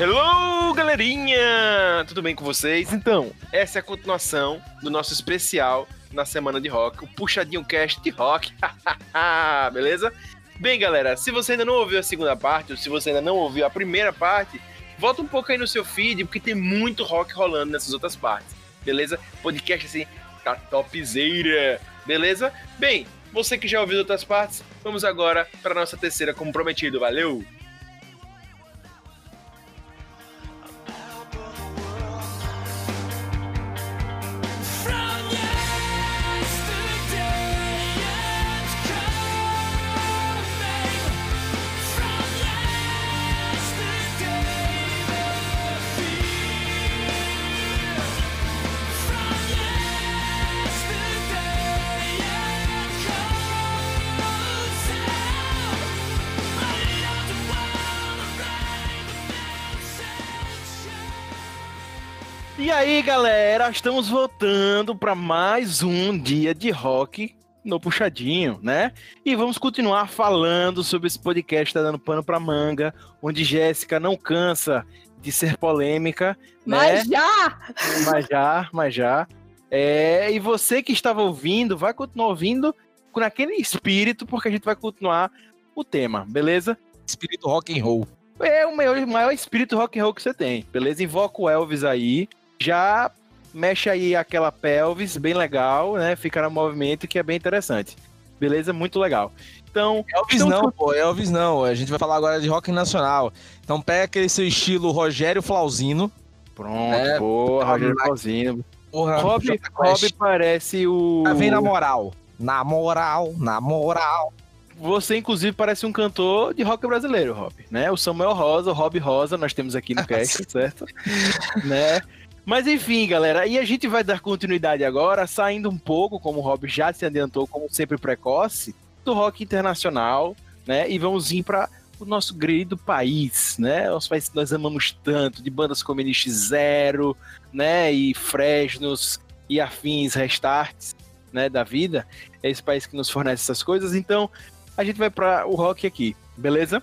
Hello, galerinha! Tudo bem com vocês? Então, essa é a continuação do nosso especial na semana de rock, o Puxadinho Cast de rock. Beleza? Bem, galera, se você ainda não ouviu a segunda parte, ou se você ainda não ouviu a primeira parte, volta um pouco aí no seu feed, porque tem muito rock rolando nessas outras partes. Beleza? Podcast assim, tá topzera. Beleza? Bem, você que já ouviu outras partes, vamos agora para nossa terceira como prometido. Valeu! Aí, galera, estamos voltando para mais um dia de rock no puxadinho, né? E vamos continuar falando sobre esse podcast tá dando pano para manga, onde Jéssica não cansa de ser polêmica, mas né? já! Mas já, mas já. É, e você que estava ouvindo, vai continuar ouvindo com aquele espírito, porque a gente vai continuar o tema, beleza? Espírito rock and roll. É o maior, maior espírito rock and roll que você tem, beleza? Invoca o Elvis aí, já mexe aí aquela pelvis, bem legal, né? Fica no movimento que é bem interessante. Beleza? Muito legal. Então. Elvis então, não, pô, Elvis não. A gente vai falar agora de rock nacional. Então pega aquele seu estilo Rogério Flauzino. Pronto, é, boa, Rogério Flauzino. Porra, Rob, Rob parece o. Ah, vem na moral. Na moral, na moral. Você, inclusive, parece um cantor de rock brasileiro, Rob, né? O Samuel Rosa, o Rob Rosa, nós temos aqui no cast, certo? né? Mas enfim, galera, e a gente vai dar continuidade agora, saindo um pouco, como o Rob já se adiantou, como sempre precoce, do rock internacional, né? E vamos ir para o nosso querido país, né? Nosso país que nós amamos tanto, de bandas como NX Zero, né? E Fresnos e afins restarts, né? Da vida. É esse país que nos fornece essas coisas. Então, a gente vai para o rock aqui, beleza?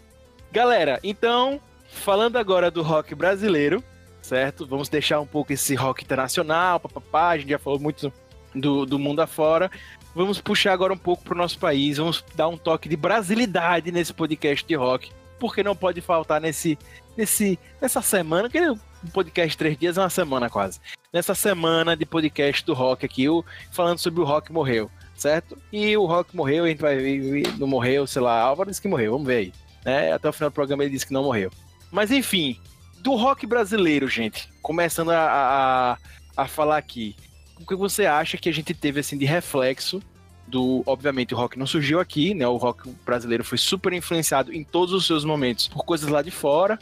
Galera, então, falando agora do rock brasileiro, certo? Vamos deixar um pouco esse rock internacional, papapá, a gente já falou muito do, do mundo afora. Vamos puxar agora um pouco para o nosso país, vamos dar um toque de brasilidade nesse podcast de rock, porque não pode faltar nesse, nesse, nessa semana, que um podcast três dias é uma semana quase. Nessa semana de podcast do rock aqui, o, falando sobre o rock morreu, certo? E o rock morreu, a gente vai ver, não morreu, sei lá, Álvaro disse que morreu, vamos ver aí. Né? Até o final do programa ele disse que não morreu. Mas enfim, do rock brasileiro, gente, começando a, a, a falar aqui, o que você acha que a gente teve assim de reflexo do, obviamente o rock não surgiu aqui, né? O rock brasileiro foi super influenciado em todos os seus momentos por coisas lá de fora,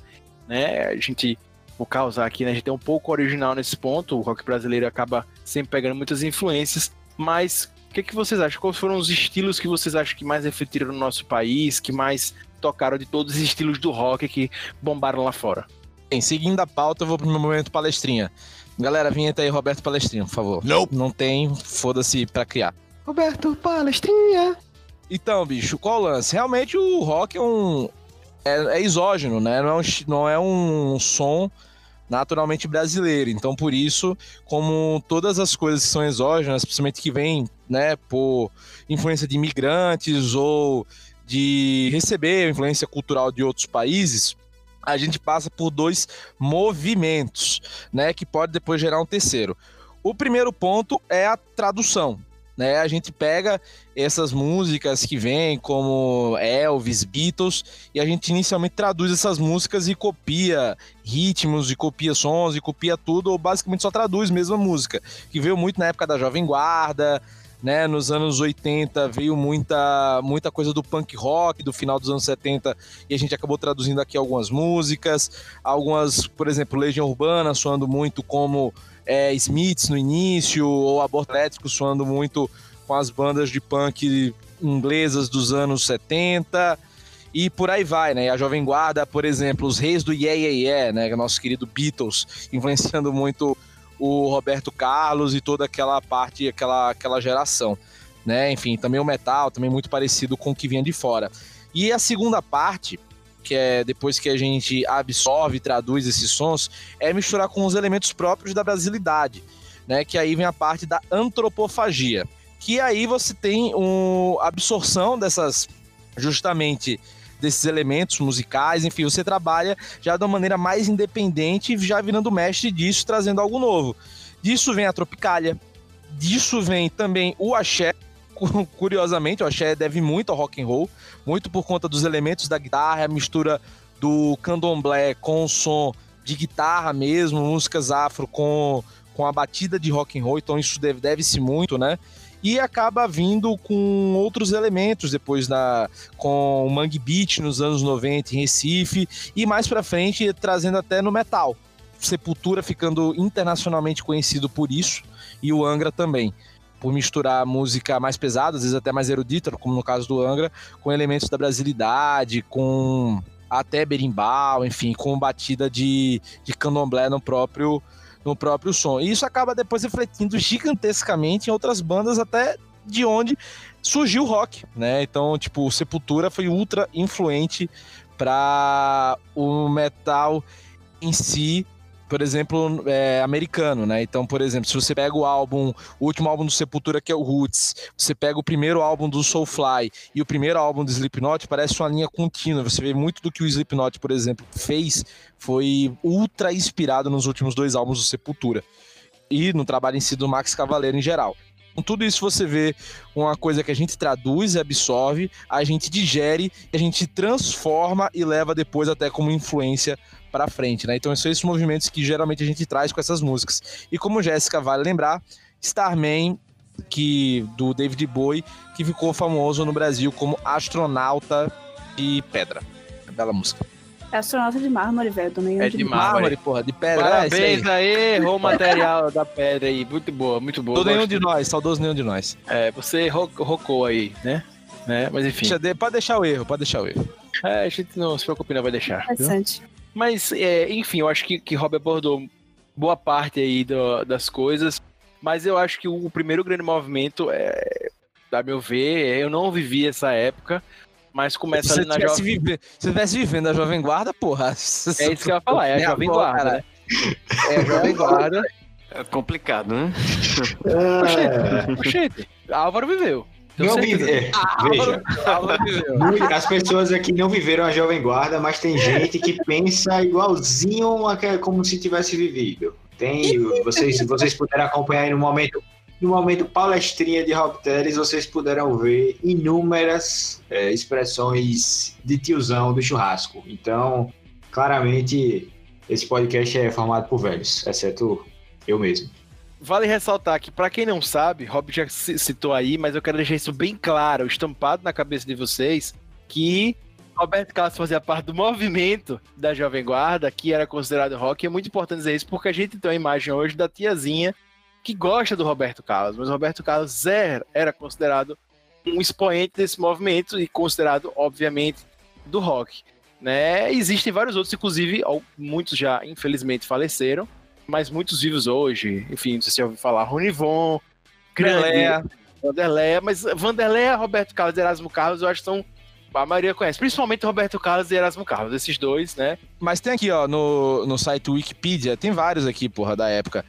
né? A gente vou causar aqui, né? A gente é um pouco original nesse ponto. O rock brasileiro acaba sempre pegando muitas influências, mas o que, que vocês acham? Quais foram os estilos que vocês acham que mais refletiram no nosso país, que mais tocaram de todos os estilos do rock que bombaram lá fora? Bem, seguindo a pauta, eu vou pro meu momento palestrinha. Galera, vinheta aí, Roberto Palestrinha, por favor. Não. Não tem, foda-se pra criar. Roberto Palestrinha. Então, bicho, qual o lance? Realmente o rock é um. É, é exógeno, né? Não é, um, não é um som naturalmente brasileiro. Então, por isso, como todas as coisas que são exógenas, principalmente que vêm, né, por influência de imigrantes ou de receber influência cultural de outros países, a gente passa por dois movimentos, né, que pode depois gerar um terceiro. O primeiro ponto é a tradução, né? A gente pega essas músicas que vêm como Elvis, Beatles e a gente inicialmente traduz essas músicas e copia ritmos, e copia sons, e copia tudo, ou basicamente só traduz mesmo a música, que veio muito na época da Jovem Guarda, né? Nos anos 80 veio muita, muita coisa do punk rock do final dos anos 70 e a gente acabou traduzindo aqui algumas músicas, algumas, por exemplo, Legião Urbana soando muito como é, Smiths no início, ou Aborto Elétrico soando muito com as bandas de punk inglesas dos anos 70 e por aí vai, né? A Jovem Guarda, por exemplo, os reis do Yeah Yeah Yeah, né? Nosso querido Beatles, influenciando muito o Roberto Carlos e toda aquela parte, aquela, aquela geração. Né? Enfim, também o metal, também muito parecido com o que vinha de fora. E a segunda parte, que é depois que a gente absorve e traduz esses sons, é misturar com os elementos próprios da brasilidade, né? Que aí vem a parte da antropofagia, que aí você tem uma absorção dessas justamente desses elementos musicais, enfim, você trabalha já de uma maneira mais independente, já virando mestre disso, trazendo algo novo. Disso vem a Tropicália, disso vem também o axé, curiosamente, o axé deve muito ao rock and roll, muito por conta dos elementos da guitarra, a mistura do candomblé com o som de guitarra mesmo, músicas afro com, com a batida de rock and roll, então isso deve, deve-se muito, né? E acaba vindo com outros elementos depois da com o Mangue Beat nos anos 90 em Recife e mais para frente trazendo até no metal. Sepultura ficando internacionalmente conhecido por isso e o Angra também por misturar música mais pesada, às vezes até mais erudita, como no caso do Angra, com elementos da brasilidade, com até berimbau, enfim, com batida de, de candomblé no próprio no próprio som. E isso acaba depois refletindo gigantescamente em outras bandas, até de onde surgiu o rock, né? Então, tipo, Sepultura foi ultra influente para o metal em si por exemplo, é, americano, né? Então, por exemplo, se você pega o álbum, o último álbum do Sepultura, que é o Roots, você pega o primeiro álbum do Soulfly e o primeiro álbum do Slipknot, parece uma linha contínua. Você vê muito do que o Slipknot, por exemplo, fez, foi ultra inspirado nos últimos dois álbuns do Sepultura. E no trabalho em si do Max Cavaleiro em geral. Com tudo isso você vê uma coisa que a gente traduz absorve, a gente digere, a gente transforma e leva depois até como influência para frente, né? Então são esses movimentos que geralmente a gente traz com essas músicas. E como Jéssica vale lembrar, Starman que do David Bowie, que ficou famoso no Brasil como astronauta de pedra. Bela música. É astronauta de mármore, velho. Também é de, de mármore. mármore, porra, de pedra. Parabéns é aí, errou o material da pedra aí. Muito boa, muito boa. Todo nenhum de nós, saudoso nenhum de nós. É, você rocou aí, né? né? Mas enfim. Deixa, pode deixar o erro, pode deixar o erro. É, a gente não se preocupe, não vai deixar. Interessante. Viu? Mas, é, enfim, eu acho que, que Rob abordou boa parte aí do, das coisas. Mas eu acho que o, primeiro grande movimento, é, a meu ver, eu não vivi essa época, mas começa se ali na Jovem... Vive... Se estivesse vivendo a Jovem Guarda, porra. É isso que eu ia falar, é a Jovem Guarda, né? É a Jovem Guarda. É complicado, né? É... Oxente, Álvaro viveu. Não vive... é, ah, veja, as pessoas aqui não viveram a Jovem Guarda, mas tem gente que pensa igualzinho a que, como se tivesse vivido. Tem, vocês, vocês puderam acompanhar no momento, no momento palestrinha de Rob Teles, vocês puderam ver inúmeras é, expressões de tiozão do churrasco. Então, claramente, esse podcast é formado por velhos, exceto eu mesmo. Vale ressaltar que, para quem não sabe, Rob já citou aí, mas eu quero deixar isso bem claro, estampado na cabeça de vocês, que Roberto Carlos fazia parte do movimento da Jovem Guarda, que era considerado rock, e é muito importante dizer isso, porque a gente tem uma imagem hoje da tiazinha que gosta do Roberto Carlos, mas Roberto Carlos era, era considerado um expoente desse movimento e considerado, obviamente, do rock. Né? Existem vários outros, inclusive muitos já, infelizmente, faleceram, mas muitos vivos hoje. Enfim, não sei se você ouviu falar. Ronivon, Vanderleia, Vanderleia, mas Vanderleia, Roberto Carlos e Erasmo Carlos, eu acho que são. A maioria conhece, principalmente Roberto Carlos e Erasmo Carlos, esses dois, né? Mas tem aqui, ó, no, no site Wikipedia, tem vários aqui, porra, da época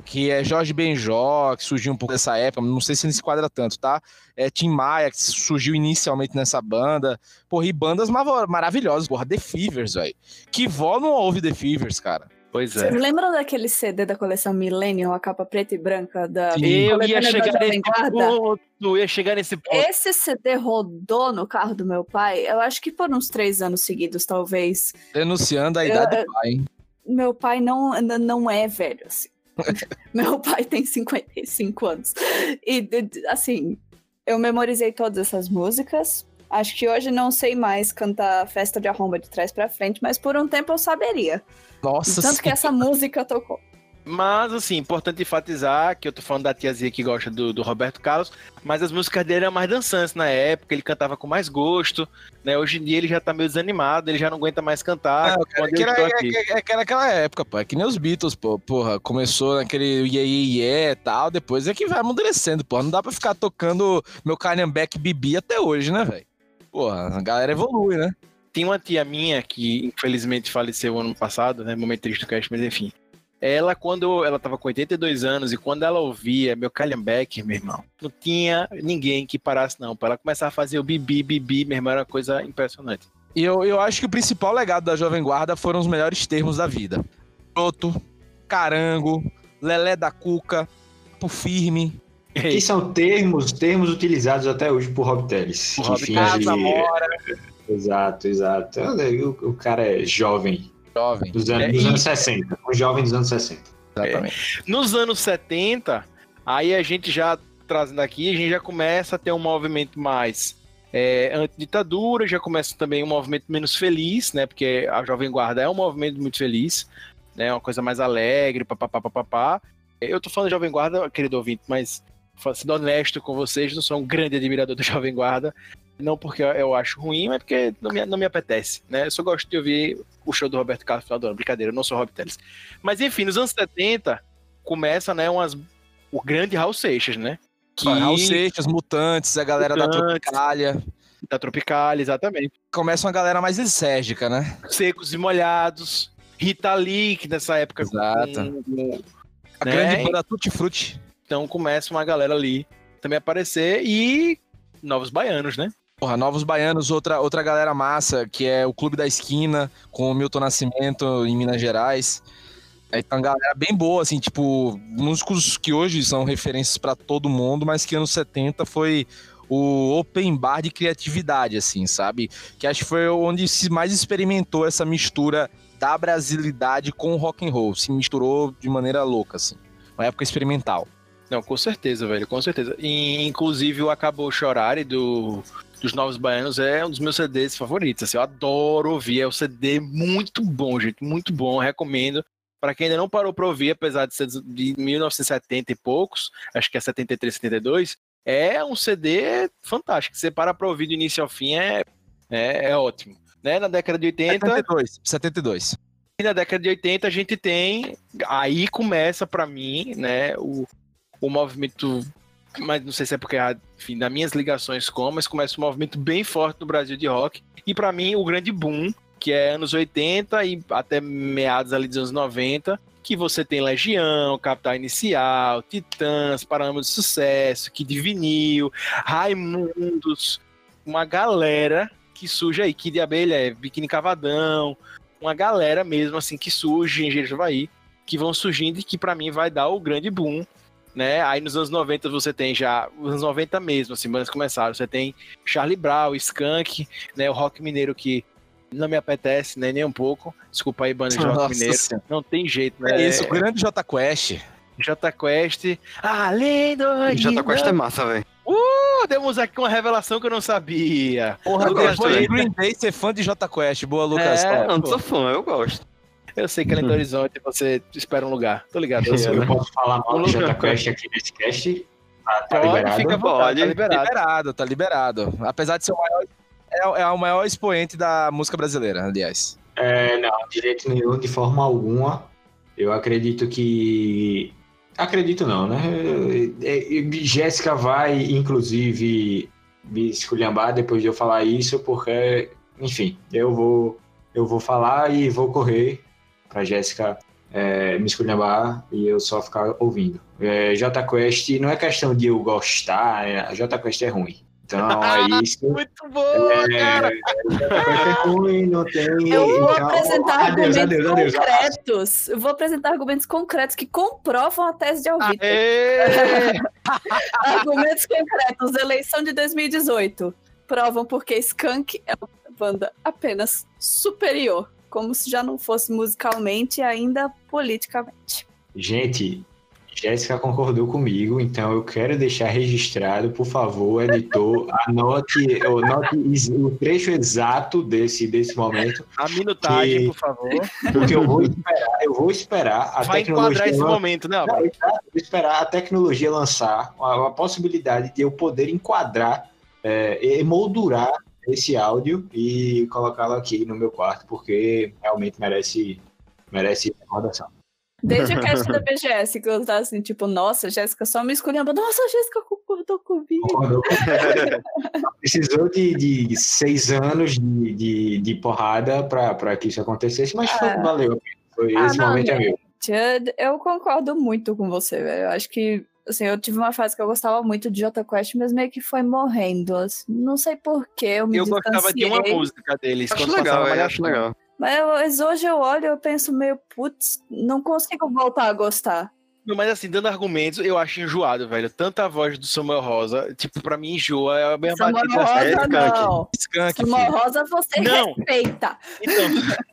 que é Jorge Benjó, que surgiu um pouco dessa época, não sei se ele se quadra tanto, tá? É Tim Maia, que surgiu inicialmente nessa banda. Porra, e bandas maravilhosas, porra, The Fevers, velho. Que vó não ouve The Fevers, cara? Pois é. Vocês lembram daquele CD da coleção Millennium, a capa preta e branca da Eu ia chegar nesse ponto, ia chegar nesse ponto. Esse CD rodou no carro do meu pai, eu acho que por uns três anos seguidos, talvez. Denunciando a idade eu, do pai, hein? Meu pai não, não é velho, assim. meu pai tem 55 anos. E, assim, eu memorizei todas essas músicas, Acho que hoje não sei mais cantar Festa de Arromba de trás para frente, mas por um tempo eu saberia. Nossa Tanto sim. que essa música tocou. Mas, assim, importante enfatizar que eu tô falando da tiazinha que gosta do, do, Roberto Carlos, mas as músicas dele eram mais dançantes na época, ele cantava com mais gosto, né? Hoje em dia ele já tá meio desanimado, ele já não aguenta mais cantar. É, quando que era, é, é, é, era aquela época, pô, é que nem os Beatles, pô, porra, começou naquele yeah, yeah e tal, depois é que vai amadurecendo, pô, não dá pra ficar tocando meu Carnian Beck Bibi até hoje, né, velho? Porra, a galera evolui, né? Tinha uma tia minha que infelizmente faleceu ano passado, né? Momento triste do cast, mas enfim. Ela, quando ela tava com 82 anos e quando ela ouvia meu Kallenbeck, meu irmão, não tinha ninguém que parasse, não. Pra ela começar a fazer o bibi, bibi, meu irmão, era uma coisa impressionante. E eu, eu acho que o principal legado da Jovem Guarda foram os melhores termos da vida. Broto, carango, lelé da cuca, papo firme. Que são termos, termos utilizados até hoje por Rob Teles. O Rob Teles. Exato, exato. O, o cara é jovem. Jovem. Dos anos, É, dos anos 60. Um jovem dos anos 60. Exatamente. Nos anos 70, aí a gente já trazendo aqui, a gente já começa a ter um movimento mais é, antiditadura, já começa também um movimento menos feliz, né? Porque a Jovem Guarda é um movimento muito feliz, né? Uma coisa mais alegre, papapá, papapá. Eu tô falando de Jovem Guarda, querido ouvinte, mas sendo honesto com vocês, não sou um grande admirador do Jovem Guarda. Não porque eu acho ruim, mas porque não me, não me apetece, né? Eu só gosto de ouvir o show do Roberto Carlos no final do ano. Brincadeira, eu não sou Rob Teles. Mas enfim, nos anos 70, começa, né, umas, o grande Raul Seixas, né? Que Raul Seixas, Mutantes, a galera da Mutantes. Tropicália. da Tropical, exatamente. Começa uma galera mais lisérgica, né? Secos e Molhados, Rita Lee, que nessa época Exato. com- com- A Né? grande banda Tutti Frutti. Então começa uma galera ali também aparecer e novos baianos, né? Porra, Novos Baianos, outra, outra galera massa, que é o Clube da Esquina, com o Milton Nascimento em Minas Gerais. Tá uma galera bem boa, assim, tipo, músicos que hoje são referências pra todo mundo, mas que anos 70 foi o open bar de criatividade, assim, sabe? Que acho que foi onde se mais experimentou essa mistura da brasilidade com o rock and roll. Se misturou de maneira louca, assim. Uma época experimental. Não, com certeza, velho, com certeza. E, inclusive o Acabou Chorare do, dos Novos Baianos é um dos meus CDs favoritos. Assim, eu adoro ouvir, é um CD muito bom, gente, muito bom, recomendo. Pra quem ainda não parou pra ouvir, apesar de ser de 1970 e poucos, acho que é 73, 72, é um CD fantástico. Você para pra ouvir do início ao fim, é, é, é ótimo. Né? Na década de 80, 72. 72. e na década de 80 a gente tem. Aí começa pra mim, né, o, o movimento. Mas não sei se é porque, enfim, das minhas ligações com, mas começa um movimento bem forte no Brasil de rock. E pra mim, o grande boom, que é anos 80 e até meados ali dos anos 90, que você tem Legião, Capital Inicial, Titãs, Parâmetro de Sucesso, Kid Vinil, Raimundos, uma galera que surge aí, Kid Abelha, é Biquíni Cavadão, uma galera mesmo assim que surge em Havaí, que vão surgindo e que pra mim vai dar o grande boom, né? Aí nos anos 90 você tem já, os anos 90 mesmo, assim, bandas começaram, você tem Charlie Brown, Skank, né, o rock mineiro que não me apetece, né, nem um pouco. Desculpa aí, banda de rock Nossa mineiro. Senhora. Não tem jeito, né? É isso, o grande J Quest. J Quest. Além do Jota Quest é massa, velho. Uh, demos aqui uma revelação que eu não sabia. Porra, Eu depois gosto. Green Day ser fã de J Quest. Boa, Lucas. É, Eu não sou fã, eu gosto. Eu sei que além do horizonte você espera um lugar. Tô ligado. Eu É, sou. Eu posso falar mal do Lucas. Jota Quest aqui nesse cast? Tá, tá Pode, liberado? fica vontade, Pode. tá liberado. liberado, tá liberado. Apesar de ser o maior. É, é o maior expoente da música brasileira, aliás. É, não, de jeito nenhum, de forma alguma. Eu acredito que. Acredito não, né? É, é, Jéssica vai, inclusive, me esculhambar depois de eu falar isso, porque, enfim, eu vou, eu vou falar e vou correr pra Jéssica é, me esculhambar e eu só ficar ouvindo. É, J Quest não é questão de eu gostar, é, a J Quest é ruim. Então é isso. Muito bom, cara. É ruim, não tem. Eu vou então, apresentar adeus, argumentos adeus, concretos. Eu vou apresentar argumentos concretos que comprovam a tese de Alvito. Argumentos concretos. Eleição de 2018. Provam porque Skank é uma banda apenas superior. Como se já não fosse musicalmente e ainda politicamente. Gente, Jéssica concordou comigo, então eu quero deixar registrado, por favor, editor, anote, anote o trecho exato desse, desse momento, A minutagem, Que- por favor. porque eu vou esperar, eu vou esperar a Vai tecnologia enquadrar esse momento, né? Não, vou esperar a tecnologia lançar a, a possibilidade de eu poder enquadrar, é, emoldurar esse áudio e colocá-lo aqui no meu quarto, porque realmente merece, merece recordação. Desde o cast da BGS, que eu tava assim, tipo, nossa, Jéssica só me escolhendo. Nossa, Jéssica concordou comigo. Precisou de, de seis anos de, de, de porrada pra, pra que isso acontecesse, mas foi, Ah. valeu. Foi, Ah, esse não, momento é meu. Eu, eu concordo muito com você, velho. Eu acho que, assim, eu tive uma fase que eu gostava muito de Jota Quest, mas meio que foi morrendo. assim. Não sei porquê, eu me Eu gostava de uma distanciei. música deles. Acho quando legal, passava velho. Acho legal. Mas, eu- hoje eu olho e eu penso meio, putz, não consigo voltar a gostar. Não, Mas assim, dando argumentos, eu acho enjoado, velho. Tanta voz do Samuel Rosa, tipo, pra mim enjoa. É a mesma Samuel batida. Rosa, é, não. Skunk, Samuel filho. Rosa, você Não. respeita. Então,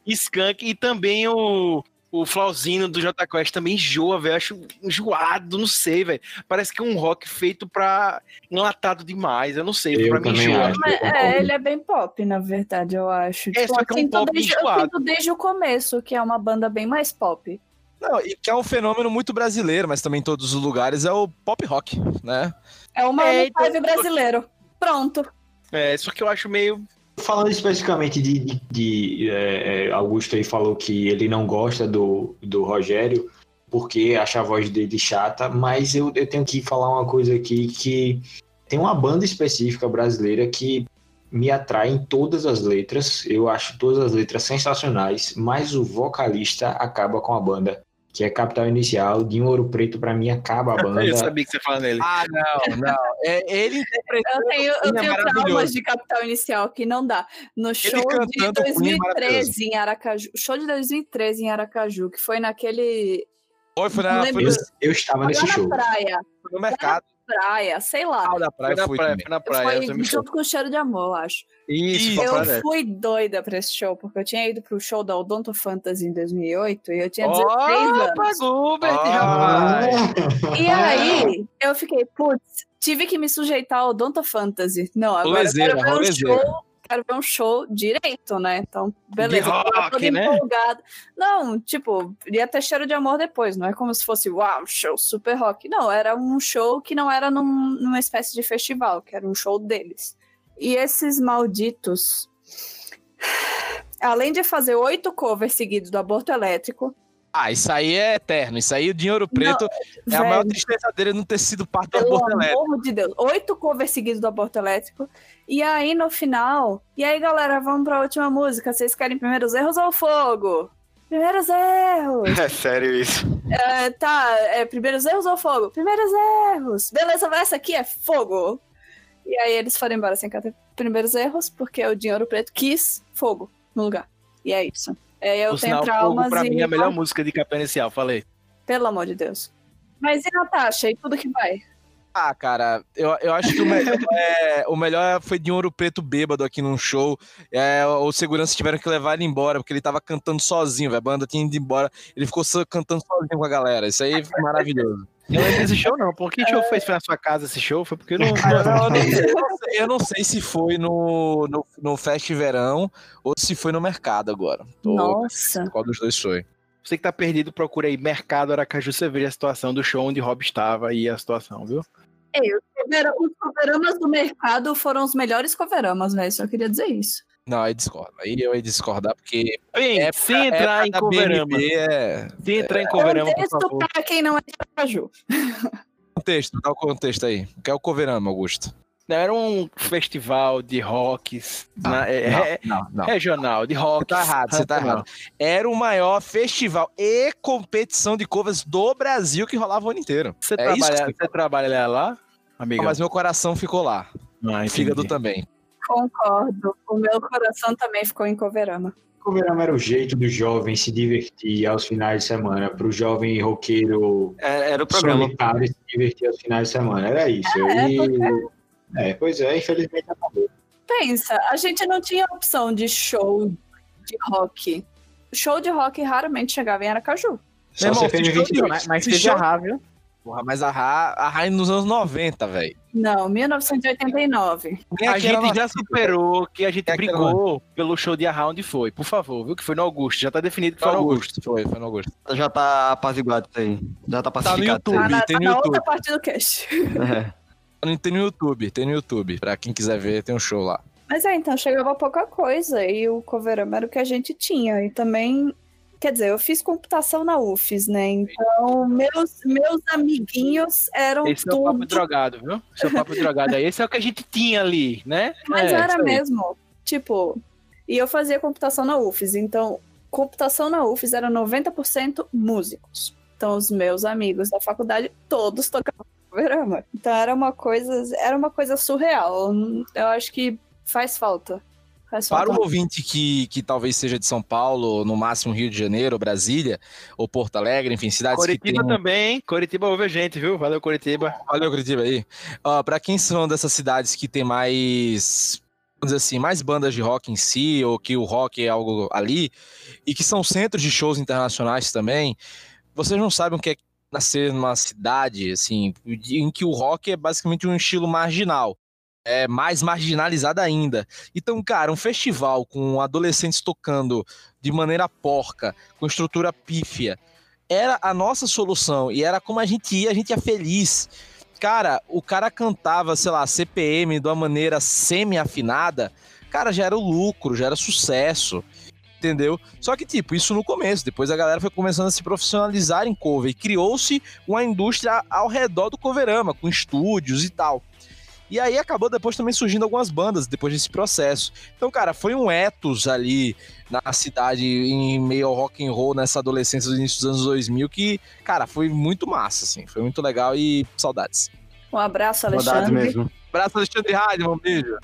Skank e também o, o Flauzino do J Quest também enjoa, velho. Acho enjoado, não sei, velho. Parece que é um rock feito pra enlatado demais. Eu não sei, Eu pra mim enjoa. acho. Mas, eu é, ele é bem pop, na verdade, eu acho. É, só que é um eu sinto pop desde, eu enjoado. sinto desde o começo, que é uma banda bem mais pop. Não, e que é um fenômeno muito brasileiro, mas também em todos os lugares, é o pop rock, né? É uma É, é, então- brasileiro. Pronto. É, só que eu acho meio. Falando especificamente de, de, de, é, é, Augusto aí falou que ele não gosta do, do Rogério porque acha a voz dele chata, mas eu, eu tenho que falar uma coisa aqui que tem uma banda específica brasileira que me atrai em todas as letras. Eu acho todas as letras sensacionais, mas o vocalista acaba com a banda, que é Capital Inicial, de um Ouro Preto pra mim acaba a banda. Eu sabia que você ia falar nele. Ah, não, não. É, ele interpretando Eu tenho, eu tenho traumas de Capital Inicial que não dá. No show de cantando Queen é 2013 em Aracaju, show de 2013 em Aracaju, que foi naquele Foi, foi, na, foi, Eu, no, eu estava lá nesse na show. praia, foi no mercado. Praia, sei lá. Ah, da Foi praia na foi praia, também. foi na praia. eu fui. junto com o cheiro de amor, eu acho. Isso, Eu praia. fui doida pra esse show, porque eu tinha ido pro show da Odonto Fantasy em 2008 e eu tinha Ó, 16 anos. pagou, rapaz. E aí, eu fiquei, putz, tive que me sujeitar ao Odonto Fantasy. Não, agora eu Rolezeira, quero ver um rolezeira. show, quero ver um show direito, né? Então, beleza. De rock, né? empolgada. Não, tipo, ia ter cheiro de amor depois, não é como se fosse, uau, show super rock. Não, era um show que não era num- numa espécie de festival, que era um show deles. E esses malditos, além de fazer oito covers seguidos do aborto elétrico, Ah, isso aí é eterno. Isso aí, o Dinheiro Preto, é a velho, maior tristeza dele não ter sido parte do Pelo aborto elétrico. amor de Deus. Oito covers seguidos do aborto elétrico. E aí, no final. E aí, galera, vamos pra última música. Vocês querem primeiros erros ou fogo? Primeiros erros. É sério isso. É, tá, é primeiros erros ou fogo? Primeiros erros. Beleza, essa aqui é fogo. E aí eles foram embora sem cantar primeiros erros, porque o Dinheiro Preto quis fogo no lugar. E é isso. É, eu Por tenho sinal, traumas Fogo, pra e. mim, é a melhor música de capa inicial, falei. Pelo amor de Deus. Mas e Natasha? E tudo que vai? Ah, cara, eu, eu acho que o melhor, é, o melhor foi de Ouro Preto bêbado aqui num show. É, os seguranças tiveram que levar ele embora, porque ele tava cantando sozinho, velho. A banda tinha ido embora. Ele ficou cantando sozinho com a galera. Isso aí foi maravilhoso. Eu lembro desse show, não. Por que show foi? Foi na sua casa esse show? Foi porque eu não. Cara, não, eu, não sei, eu não sei- eu não sei se foi no, no, no Fest Verão ou se foi no mercado agora. Tô- Nossa. Qual dos dois foi? Você que tá perdido, procura aí Mercado Aracaju, você vê a situação do show onde Rob estava e a situação, viu? Ei, os covera- os coveramas do mercado foram os melhores coveramas, velho. Só queria dizer isso. Não, aí discorda. Aí eu ia discordar, porque Bem, é se entrar em da Coverama, é se entrar em Coverama, por Contexto favor. para quem não é de Aracaju. contexto, dá o contexto aí. O que é o Coverama, Augusto? Era um festival de rocks na- é- não, é- não, não. regional, de rock. Você tá errado, você tá errado. Era o maior festival e competição de covers do Brasil que rolava o ano inteiro. Você, É isso trabalha, que você trabalha lá, amigo? Mas meu coração ficou lá. Ah, fígado também. Concordo. O meu coração também ficou em coverama. O verão era o jeito do jovem se divertir aos finais de semana, para o jovem roqueiro É, era o programa. solitário se divertir aos finais de semana. Era isso. É, E- é, pois é, infelizmente acabou. Pensa, a gente não tinha opção de show de rock. Show de rock raramente chegava em Aracaju. Só Meu irmão, CPM fechou 22. Mas, mas teve show- a Rá, viu? Porra, mas a Ra, a Ra é nos anos 90, velho. Não, 1989. A gente já superou que a gente é brigou pelo show de Arra onde foi, por favor, viu? Que foi no Augusto. Já tá definido que foi no Augusto. Foi, foi no Augusto. Já tá apaziguado isso aí. Já tá pacificado. YouTube. isso Tá na, tem tá no na YouTube. outra parte do cast. É. Tem no YouTube, tem no YouTube. Pra quem quiser ver, tem um show lá. Mas é, então chegava pouca coisa e o coverama era o que a gente tinha. E também Quer dizer, eu fiz computação na UFES, né? Então, meus, meus amiguinhos eram Esse é o tudo. papo drogado, viu? Esse é o papo drogado. Esse é o que a gente tinha ali, né? Mas É, era mesmo. Tipo, e eu fazia computação na UFES. Então, computação na UFES era 90% músicos. Então, os meus amigos da faculdade, todos tocavam Coverama. Então, era uma coisa, era uma coisa surreal. Eu acho que faz falta. Faz Para o ouvinte que, que talvez seja de São Paulo, no máximo Rio de Janeiro, Brasília, ou Porto Alegre, enfim, cidades que Coritiba têm... também, hein? Coritiba ouve a gente, viu? Valeu, Coritiba. Valeu, Curitiba aí. Ó, pra quem são dessas cidades que tem mais, vamos dizer assim, mais bandas de rock em si, ou que o rock é algo ali, e que são centros de shows internacionais também, vocês não sabem o que é nascer numa cidade, assim, em que o rock é basicamente um estilo marginal. É mais marginalizado ainda. Então, cara, um festival com adolescentes tocando de maneira porca, com estrutura pífia, era a nossa solução e era como a gente ia, a gente ia feliz. Cara, o cara cantava, sei lá, CPM de uma maneira semi-afinada, cara, já era o lucro, já era sucesso, entendeu? Só que, tipo, isso no começo, depois a galera foi começando a se profissionalizar em cover e criou-se uma indústria ao redor do coverama, com estúdios e tal. E aí acabou depois também surgindo algumas bandas depois desse processo. Então, cara, foi um ethos ali na cidade, em meio ao rock and roll, nessa adolescência do início dos anos 2000, que, cara, foi muito massa, assim. Foi muito legal e saudades. Um abraço, Saudades Alexandre. mesmo. Abraço, Alexandre Heidemann, um beijo.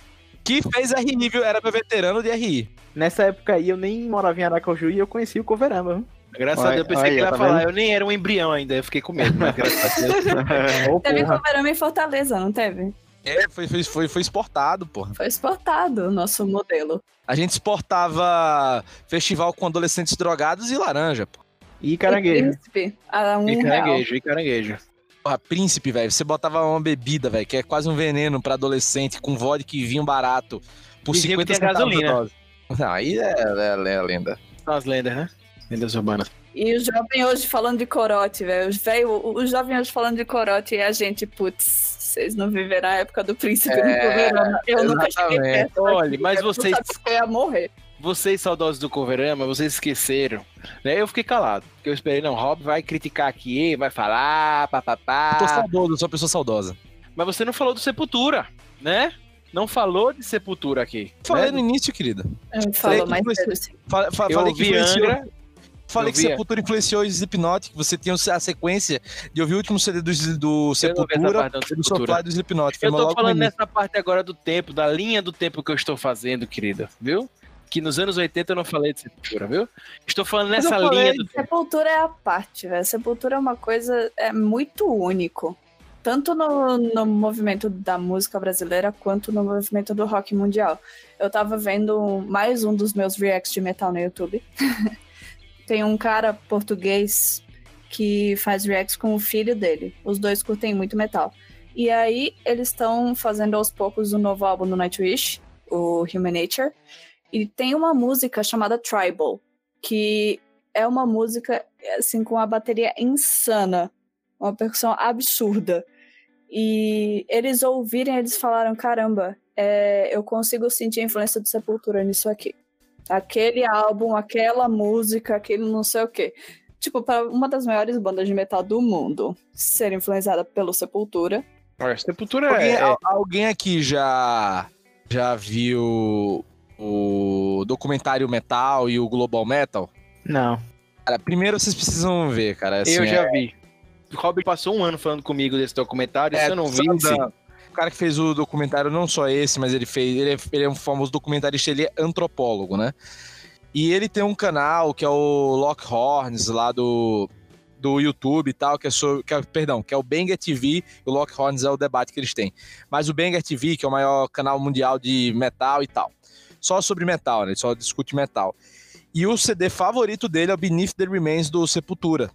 Que fez RI, viu? Era meu veterano de RI. Nessa época aí eu nem morava em Aracaju e eu conheci o Coverama. Graças a Olha- Deus, eu pensei olha que ele ia tá falar. vendo? Eu nem era um embrião ainda, eu fiquei com medo, mas graças a Deus. Ô, Teve. Coverama em Fortaleza, não teve? É, foi, foi, foi, foi exportado, porra. Foi exportado o nosso modelo. A gente exportava festival com adolescentes drogados e laranja, pô. E caranguejo. Príncipe, a um E real. caranguejo, e caranguejo. Porra, príncipe, velho. Você botava uma bebida, velho, que é quase um veneno pra adolescente, com vodka e vinho barato, por Diziam que 50 tem centavos gasolina. Não, aí é, é, é a lenda. São as lendas, né? Lendas urbanas. E o jovem hoje falando de corote, velho. O, jovem hoje falando de corote e a gente, putz, vocês não viveram a época do príncipe no É, Coverama. Eu nunca cheguei perto. Olha, mas vocês- eu ia morrer. Vocês, saudosos do Coverama, vocês esqueceram. Né? Eu fiquei calado. Porque eu esperei, não, Rob vai criticar aqui, vai falar, Eu tô papapá. saudoso, eu sou uma pessoa saudosa. Mas você não falou do Sepultura, né? Não falou de Sepultura aqui. Falei né? no início, querida. Eu Falei falo que mais foi- cedo, sim. Fa- fa- Eu falei que influenciou. Angra. Falei que vi- Sepultura influenciou o Slipknot, que você tinha a sequência de ouvir o último CD do, do Sepultura, não, do. Sofá e do Slipknot. Foi Eu tô falando nessa parte agora do tempo, da linha do tempo que eu estou fazendo, querida, viu? Que nos anos 80 eu não falei de Sepultura, viu? Estou falando Mas nessa falei. linha do Sepultura é a parte, velho. Sepultura é uma coisa é muito único. Tanto no, no movimento da música brasileira quanto no movimento do rock mundial. Eu tava vendo mais um dos meus reacts de metal no YouTube. Tem um cara português que faz reacts com o filho dele. Os dois curtem muito metal. E aí eles estão fazendo aos poucos o novo álbum do Nightwish, o Human Nature. E tem uma música chamada Tribal, que é uma música assim com a bateria insana, uma percussão absurda. E eles ouvirem, eles falaram: caramba, é, eu consigo sentir a influência do Sepultura nisso aqui. Aquele álbum, aquela música, aquele não sei o quê. Tipo, para uma das maiores bandas de metal do mundo ser influenciada pelo Sepultura. Olha, Sepultura Alguém, é, é- al- alguém aqui já, já viu o documentário Metal e o Global Metal? Não. Cara, primeiro vocês precisam ver, cara. assim, eu é- já vi. O Robert passou um ano falando comigo desse documentário, É, eu não vi, sabe, sim. O cara que fez o documentário, não só esse, mas ele fez. Ele é, ele é um famoso documentarista, ele é antropólogo, né? E ele tem um canal que é o Lock Horns, lá do, do YouTube e tal, que é sobre. Que é, perdão, que é o Banger TV, o Lock Horns é o debate que eles têm. Mas o Banger TV, que é o maior canal mundial de metal e tal. Só sobre metal, né? Ele só discute metal. E o CD favorito dele é o Beneath the Remains do Sepultura,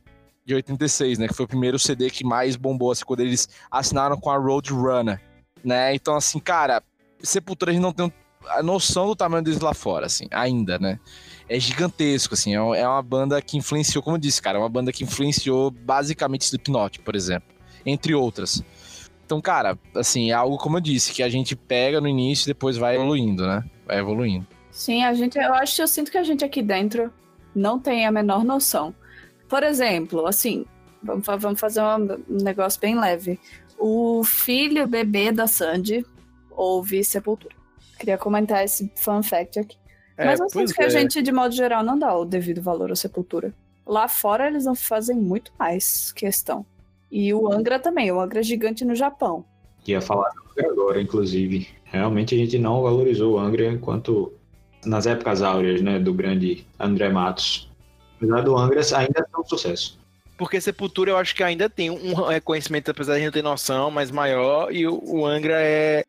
de 86, né? Que foi o primeiro CD que mais bombou, assim, quando eles assinaram com a Roadrunner, né? Então, assim, cara, Sepultura a gente não tem a noção do tamanho deles lá fora, assim, ainda, né? É gigantesco, assim, é é uma banda que influenciou, como eu disse, cara, é uma banda que influenciou basicamente Slipknot, por exemplo, entre outras. Então, cara, assim, é algo, como eu disse, que a gente pega no início e depois vai evoluindo, né? Vai evoluindo. Sim, a gente, eu acho, eu sinto que a gente aqui dentro não tem a menor noção. Por exemplo, assim, vamos, vamos fazer um negócio bem leve. O filho bebê da Sandy ouve Sepultura. Queria comentar esse fun fact aqui. É, Mas eu sinto que a é. gente, de modo geral, não dá o devido valor à Sepultura. Lá fora eles não fazem muito mais questão. E o Angra também, o Angra é gigante no Japão. Ia falar do Angra agora, inclusive. Realmente a gente não valorizou o Angra enquanto nas épocas áureas, né, do grande André Matos. Apesar do Angra ainda é um sucesso. Porque Sepultura eu acho que ainda tem um reconhecimento, apesar de não ter noção, mas maior, e o, Angra é.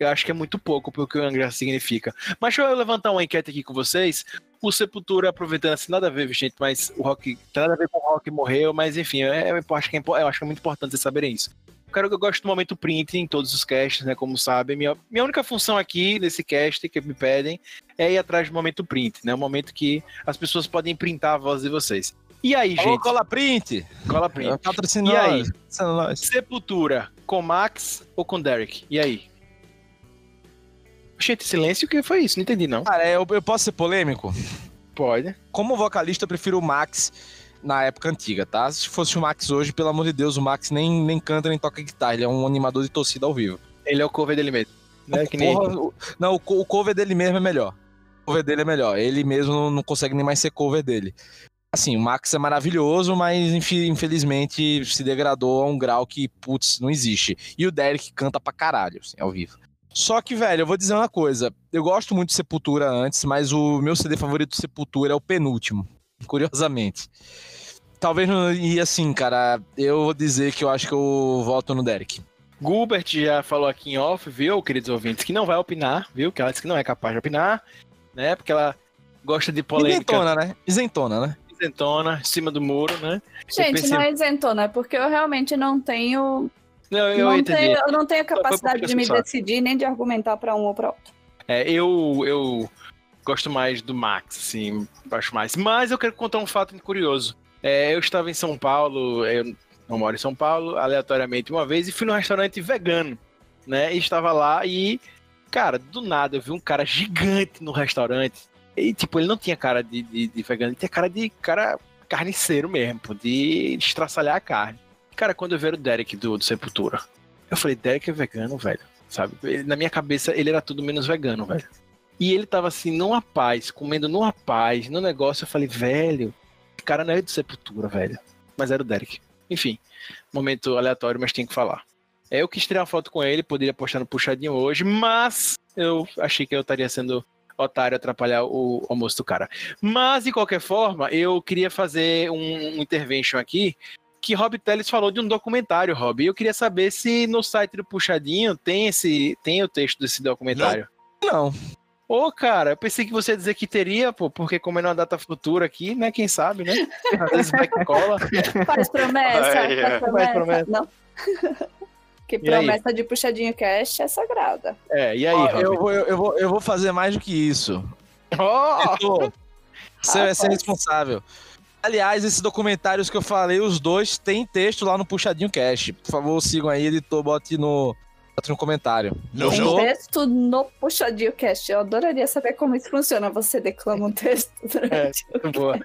Eu acho que é muito pouco pro que o Angra significa. Mas deixa eu levantar uma enquete aqui com vocês. O Sepultura, aproveitando assim, nada a ver, gente, mas o rock. Nada a ver com o rock morreu, mas enfim, é, eu, acho que é, eu acho que é muito importante vocês saberem isso. Eu, quero, eu gosto do momento print em todos os casts, né? Como sabem. Minha, minha única função aqui nesse cast que me pedem é ir atrás do momento print, né? O momento que as pessoas podem printar a voz de vocês. E aí, Alô, gente? cola print. Cola print. Patrocina E aí? nós. Sepultura, com Max ou com Derek? E aí? Gente, silêncio, o que foi isso? Não entendi, não. Cara, eu, eu posso ser polêmico? Pode. Como vocalista, eu prefiro o Max na época antiga, tá? Se fosse o Max hoje, pelo amor de Deus, o Max nem, nem canta nem toca guitarra. Ele é um animador de torcida ao vivo. Ele é o cover dele mesmo. Né? Que nem... Porra, o- não, o, co- o cover dele mesmo é melhor. O cover dele é melhor. Ele mesmo não, não consegue nem mais ser cover dele. Assim, o Max é maravilhoso, mas infelizmente se degradou a um grau que, putz, não existe. E o Derek canta pra caralho, assim, ao vivo. Só que, velho, eu vou dizer uma coisa. Eu gosto muito de Sepultura antes, mas o meu CD favorito de Sepultura é o penúltimo. Curiosamente. Talvez não. E assim, cara, eu vou dizer que eu acho que eu voto no Derek. Gilbert já falou aqui em off, viu, queridos ouvintes, que não vai opinar, viu? Que ela disse que não é capaz de opinar, né? Porque ela gosta de polêmica Isentona, né? Isentona, né? Isentona, em cima do muro, né? Gente, pensei- não é isentona, é porque eu realmente não tenho. Não, eu não entendi. tenho eu não tenho a capacidade de me sabe. decidir nem de argumentar pra um ou pra outro. É, eu, eu gosto mais do Max, assim, acho mais. Mas eu quero contar um fato curioso. É, eu estava em São Paulo, eu não moro em São Paulo, aleatoriamente uma vez, e fui num restaurante vegano, né? E estava lá e, cara, do nada eu vi um cara gigante no restaurante. E, tipo, ele não tinha cara de, de, de vegano, ele tinha cara de cara carniceiro mesmo, de estraçalhar a carne. Cara, quando eu vi o Derek do, do Sepultura, eu falei, Derek é vegano, velho sabe? Ele- na minha cabeça, ele era tudo menos vegano, velho. E ele tava assim, numa paz, comendo numa paz, no negócio. Eu falei, velho, cara não é do Sepultura, velho. Mas era o Derek. Enfim, momento aleatório, mas tinha que falar. É, Eu quis tirar uma foto com ele, poderia postar no puxadinho hoje, mas eu achei que eu estaria sendo otário atrapalhar o almoço do cara. Mas, de qualquer forma, eu queria fazer um, um intervention aqui, que Rob Teles falou de um documentário, Rob. E eu queria saber se no site do Puxadinho tem esse tem o texto desse documentário. Não. Ô, cara, eu pensei que você ia dizer que teria, pô, porque como é numa data futura aqui, né? Quem sabe, né? Às vezes vai que cola. Faz promessa, Ai, faz é. promessa. Faz promessa. Não. que E aí? promessa de puxadinho cash é sagrada. É, e aí, Rob? eu, vou, eu, eu vou, eu vou fazer mais do que isso. Editor, Você vai ser responsável. Aliás, esses documentários que eu falei, os dois têm texto lá no Puxadinho Cast. Por favor, sigam aí, editor, bote no, bote no comentário. Não, Tem texto no puxadinho cast. Eu adoraria saber como isso funciona. Você declama um texto durante o Muito boa.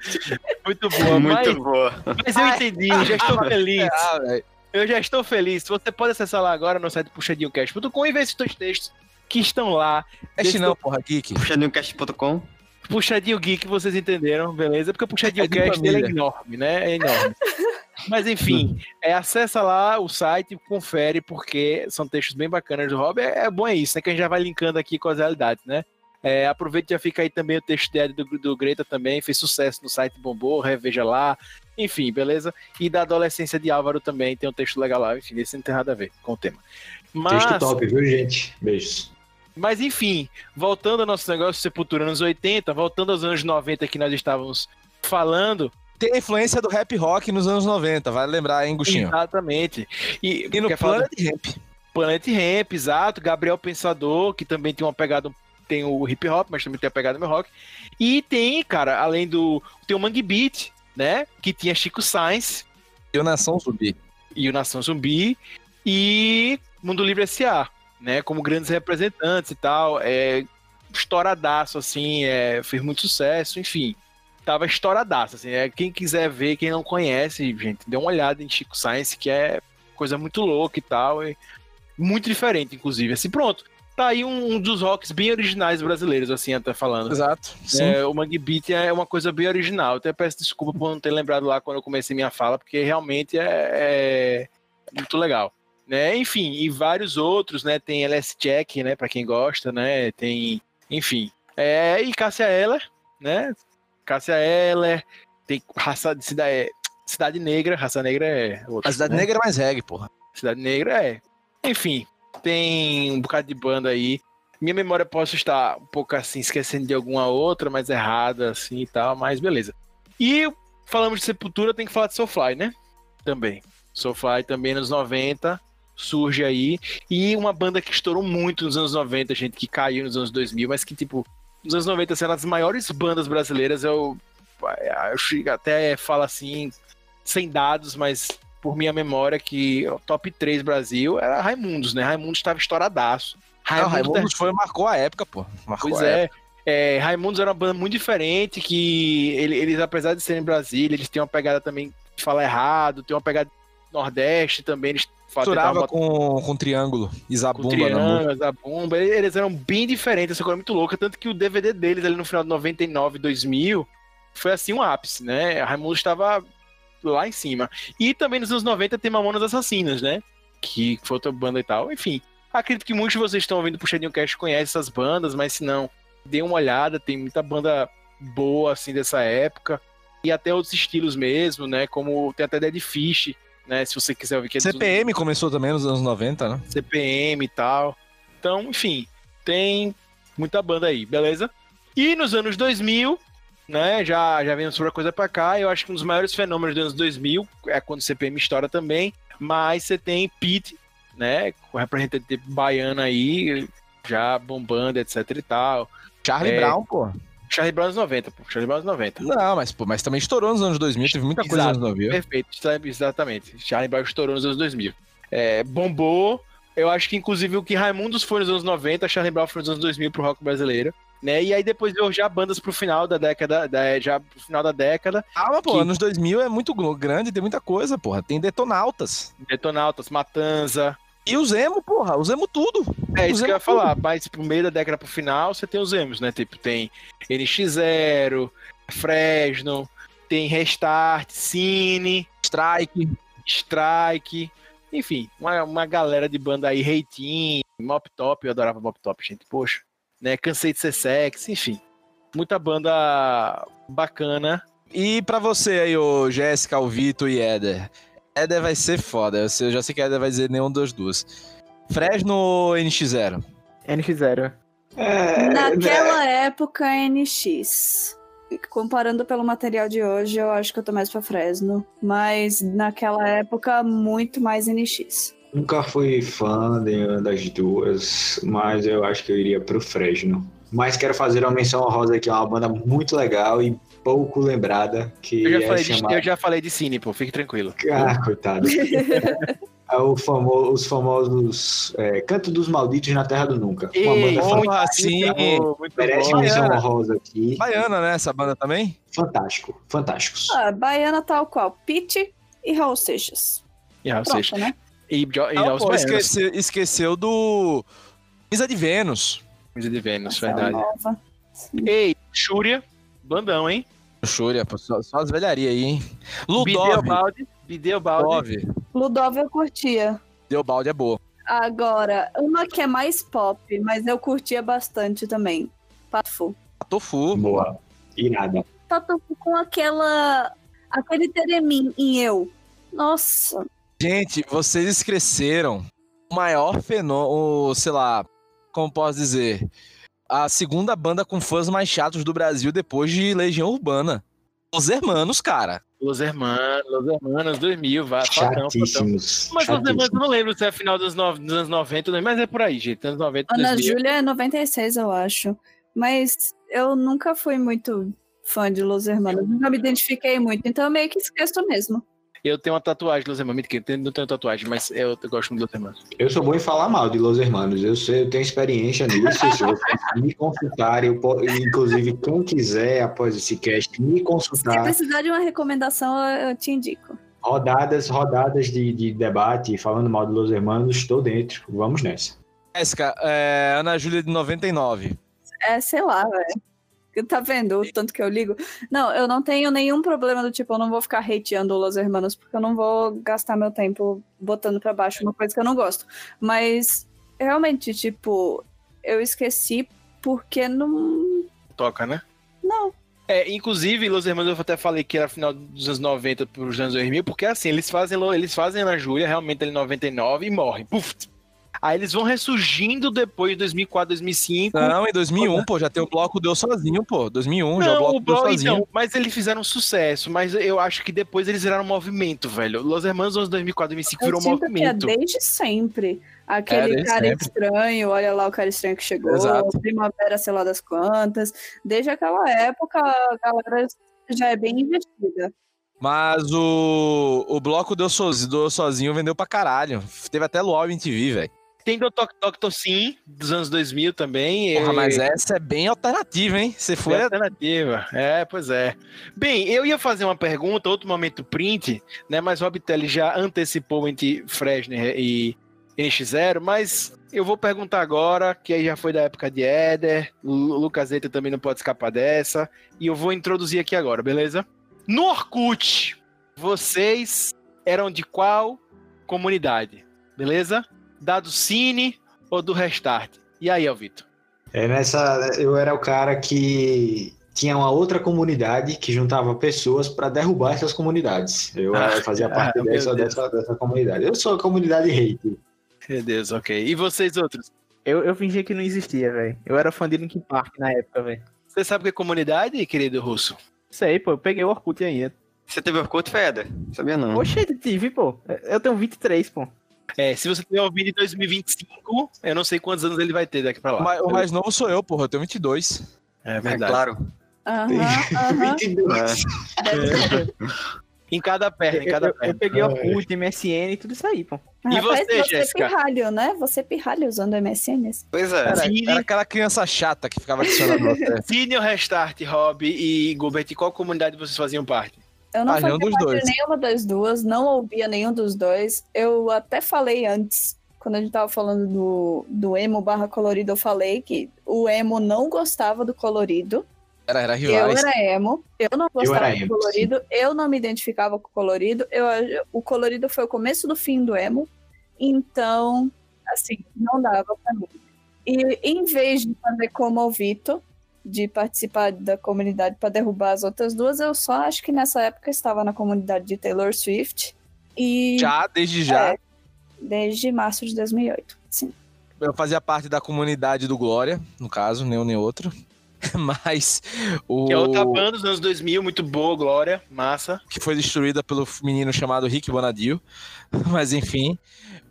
Muito boa. mas, Muito boa. mas eu entendi, já estou feliz. Ah, velho. Eu já estou feliz. Você pode acessar lá agora no site puxadinhocast.com e ver esses dois textos que estão lá. Cast não, porra, Geek. Puxadinhocast.com. Puxadinho Geek, vocês entenderam, beleza? Porque o Puxadinho É de Cast dele é enorme, né? É enorme. Mas enfim, é, acessa lá o site, confere, porque são textos bem bacanas do Rob. É, é bom é isso, né? Que a gente já vai linkando aqui com as realidades, né? É, aproveita e já fica aí também o texto dele do, do Greta também, fez sucesso no site Bombou, reveja lá. Enfim, beleza? E da adolescência de Álvaro também tem um texto legal lá. Enfim, esse não tem nada a ver com o tema. Mas, Texto top, viu, gente? Beijos. mas enfim, voltando ao nosso negócio Sepultura anos 80, voltando aos anos 90 que nós estávamos falando, Tem a influência do rap rock nos anos 90, vale lembrar, hein, Gustinho? Exatamente. E, E no quer falar do Planet Ramp. Planet Ramp, exato. Gabriel Pensador, que também tem uma pegada. Tem o hip hop, mas também tem a pegada no rock. E tem, cara, além do. Tem o Mangue Beat, né? Que tinha Chico Sainz E o Nação Zumbi. e o Nação Zumbi. E Mundo Livre S.A., né? Como grandes representantes e tal. É, estouradaço, assim, é, fez muito sucesso, enfim. tava estouradaço, assim, é, quem quiser ver, quem não conhece, gente, dê uma olhada em Chico Science, que é coisa muito louca e tal, e muito diferente, inclusive, assim, pronto, tá aí um, um dos rocks bem originais brasileiros, assim, até falando. Exato. Sim. É, o Mangue Beat é uma coisa bem original, até peço desculpa por não ter lembrado lá quando eu comecei minha fala, porque realmente é, é muito legal. Né? Enfim, e vários outros, né? Tem LS Jack, né? Para quem gosta, né? Tem, enfim. É, e Cássia Eller, né? Cássia Eller, tem raça de cidade, cidade Negra, raça negra é outro, A Cidade né? Negra é mais reggae, porra. Cidade Negra é. Enfim, tem um bocado de banda aí. Minha memória posso estar um pouco assim, esquecendo de alguma outra, mais errada, assim e tal, mas beleza. E falamos de Sepultura, tem que falar de Soulfly, né? Também. Soulfly também nos 90 surge aí. E uma banda que estourou muito nos anos 90, gente, que caiu nos anos 2000, mas que, tipo, nos anos 90 sendo as maiores bandas brasileiras, eu, eu até falo assim, sem dados, mas por minha memória, que o top 3 Brasil era Raimundos, né? Raimundos estava estouradaço. Não, Raimundos foi, marcou a época, pô. Marcou Pois a é. É, Raimundos era uma banda muito diferente, que ele- eles, apesar de serem em Brasília, eles têm uma pegada também de falar errado, tem uma pegada Nordeste também, eles Misturava com, com triângulo e com zabumba na música. triângulos, a bomba, eles eles eram bem diferentes, essa coisa muito louca, tanto que o DVD deles ali no final de 99, 2000, foi assim um ápice, né? Raimundo estava lá em cima. E também nos anos 90 tem Mamonas Assassinas, né? Que foi outra banda e tal. Enfim, acredito que muitos de vocês que estão ouvindo o Puxadinho Cast conhecem essas bandas, mas se não, dê uma olhada, tem muita banda boa, assim, dessa época. E até outros estilos mesmo, né? Como tem até Dead Fish, né? Se você quiser ouvir que é dos- CPM começou também nos anos 90, né? CPM e tal. Então, enfim, tem muita banda aí, beleza? E nos anos 2000, né, já, já vem sobre a coisa pra cá, eu acho que um dos maiores fenômenos dos anos 2000 é quando o CPM estoura também, mas você tem Pete, né, com representante baiano aí, já bombando, etc e tal. Charlie É. Brown, pô. Charlie Brown anos 90, pô, Charlie Brown anos 90. Não, mas, pô, mas também estourou nos anos 2000, teve muita coisa Exato. nos anos 2000. Perfeito, exatamente. Charlie Brown estourou nos anos 2000. É, bombou. Eu acho que, inclusive, o que Raimundos foi nos anos 90, Charlie Brown foi nos anos 2000 pro rock brasileiro. Né? E aí depois veio já bandas pro final da década, da- já pro final da década, Calma, pô, Que- anos 2000 é muito grande, tem muita coisa, porra. Tem Detonautas. Detonautas, Matanza. E os emo, porra, os emo tudo. É isso que eu ia falar, mas pro meio da década pro final, você tem os emos, né? Tipo, tem NX0, Fresno, tem Restart, Cine, Strike. Strike, enfim, uma, uma galera de banda aí, Reitinho, Mop Top, eu adorava Mop Top, gente, poxa, né, Cansei de Ser Sexy, enfim, muita banda bacana. E pra você aí, ô Jéssica, o Vitor e Éder. Éder vai ser foda, eu já sei que Éder vai dizer nenhum das duas. Fresno ou NX0? NX0. É, Naquela época, NX. Comparando pelo material de hoje, eu acho que eu tô mais pra Fresno. Mas naquela época, muito mais NX. Nunca fui fã de uma das duas, mas eu acho que eu iria pro Fresno. Mas quero fazer uma menção honrosa aqui, é uma banda muito legal e pouco lembrada, que Eu já, é falei de, chamada... eu já falei de Cine, pô, fique tranquilo. Ah, coitado. É o famo- os famosos é, Canto dos Malditos na Terra do Nunca. Uma Ei, banda porra, fantástica, sim. muito merece bom. menção Baiana. honrosa aqui. Baiana, né, essa banda também? Fantástico, fantásticos. Ah, Baiana tal qual. Pete e Raul Seixas. E Raul Pronto, Seixas. né? E, e Aos pô, esqueceu, esqueceu do Misa de Vênus. Camisa de Vênus, Essa verdade. Ei, Xúria, bandão, hein? Xúria, pô, só, só as velharias aí, hein? Ludov. Bideobaldi, Bideobaldi. Ludov. Ludov eu curtia. Deobaldi é boa. Agora, uma que é mais pop, mas eu curtia bastante também. Patufu. Tofu. Boa. Irada. Patufu com aquela. aquele teremim em eu. Nossa. Gente, vocês esqueceram o maior fenômeno, sei lá, como posso dizer, a segunda banda com fãs mais chatos do Brasil depois de Legião Urbana. Os Hermanos, cara. Los Hermanos, Los Hermanos 2000, vai, fatão, fatão. Chatíssimos. Mas Los Hermanos, eu chatíssimos. não lembro se é final dos, no- dos anos 90, mas é por aí, gente. Anos 90, Ana 2000. Júlia é 96, eu acho. Mas eu nunca fui muito fã de Los Hermanos. Nunca me identifiquei muito, então eu meio que esqueço mesmo. Eu tenho uma tatuagem de Los Hermanos. Mentira, eu não tenho tatuagem, mas eu, eu gosto muito de Los Hermanos. Eu sou bom em falar mal de Los Hermanos. Eu sei, eu tenho experiência nisso. Se vocês me consultarem, eu po- inclusive quem quiser após esse cast me Se consultar, precisar de uma recomendação, eu eu te indico. rodadas, rodadas de, de debate falando mal de Los Hermanos, estou dentro. Vamos nessa. Jéssica, é, Ana Júlia de 99. É, sei lá, velho. Tá vendo o tanto que eu ligo? Não, eu não tenho nenhum problema do tipo, eu não vou ficar hateando Los Hermanos, porque eu não vou gastar meu tempo botando pra baixo uma coisa que eu não gosto. Mas, realmente, tipo, eu esqueci porque não. Toca, né? Não. É, inclusive, Los Hermanos eu até falei que era final dos anos 90 para os anos 2000, porque assim, eles fazem, eles fazem na Júlia, realmente ele em 99 e morrem. Puf! Aí eles vão ressurgindo depois de 2004, 2005. Não, em 2001, pô, já tem o bloco Deu Sozinho, pô. 2001, já o Não, bloco o Deu bloco, Sozinho. então, mas eles fizeram sucesso, mas eu acho que depois eles viraram um movimento, velho. Los Hermanos anos 2004, 2005 Eu virou um sinto que é movimento. desde sempre. Aquele É, cara sempre. estranho, olha lá o cara estranho que chegou, Exato. primavera, sei lá das quantas. Desde aquela época, a galera já é bem investida. Mas o, o bloco Deu Sozinho, Deu Sozinho vendeu pra caralho. Teve até Luau em TV, velho. Tem Dr. Dr. Sim, dos anos 2000 também. Porra, e- mas essa é bem alternativa, hein? Você Foi foi. alternativa. É, pois é. Bem, eu ia fazer uma pergunta, outro momento print, né? Mas o Robitelli já antecipou entre Fresner e NX0, mas eu vou perguntar agora, que aí já foi da época de Éder, o Lucas Zeta também não pode escapar dessa, e eu vou introduzir aqui agora, beleza? No Orkut, vocês eram de qual comunidade? Beleza? Da do Cine ou do Restart? E aí, Alvito? É nessa, eu era o cara que tinha uma outra comunidade que juntava pessoas para derrubar essas comunidades. Eu Ah, fazia parte ah, dessa, dessa, dessa comunidade. Eu sou a comunidade hate. Meu Deus, ok. E vocês outros? Eu, eu fingi que não existia, velho. Eu era fã de Linkin Park na época, velho. Você sabe o que é comunidade, querido russo? Sei, pô, eu peguei o Orkut ainda. Você teve Orkut, Feder? Sabia não. Oxe, tive, pô. Eu tenho 23, pô. É, se você tiver ouvido em 2025, eu não sei quantos anos ele vai ter daqui pra lá. O mais, o mais novo sou eu, porra. Eu tenho 22. É É verdade. claro. Aham, aham. 22. Deve ser. Em cada perna, em Eu, cada eu- eu perna. peguei Orkut, MSN e tudo isso aí, pô. E Rapaz, você, você Jéssica? pirralho, né? Você pirralho usando MSN. Pois é. Era, Cine, era aquela criança chata que ficava adicionando você. Cine Restart, Rob e Gilbert, qual comunidade vocês faziam parte? Eu não Ah, nenhum fazia parte dois. de nenhuma das duas, não ouvia nenhum dos dois. Eu até falei antes, quando a gente tava falando do, do emo barra colorido, eu falei que o emo não gostava do colorido. Era, era Eu rivais. era emo, eu não gostava era do emo, colorido, eu não me identificava com o colorido. Eu, o colorido foi o começo do fim do emo, então, assim, não dava pra mim. E em vez de fazer como o Vito, de participar da comunidade para derrubar as outras duas, eu só acho que nessa época estava na comunidade de Taylor Swift e Já, desde já. É. desde março de 2008. Sim. Eu fazia parte da comunidade do Glória, no caso, nem um nem outro. Mas o. Que é outra banda dos anos 2000, muito boa, Glória, massa. que foi destruída pelo menino chamado Rick Bonadio. Mas enfim.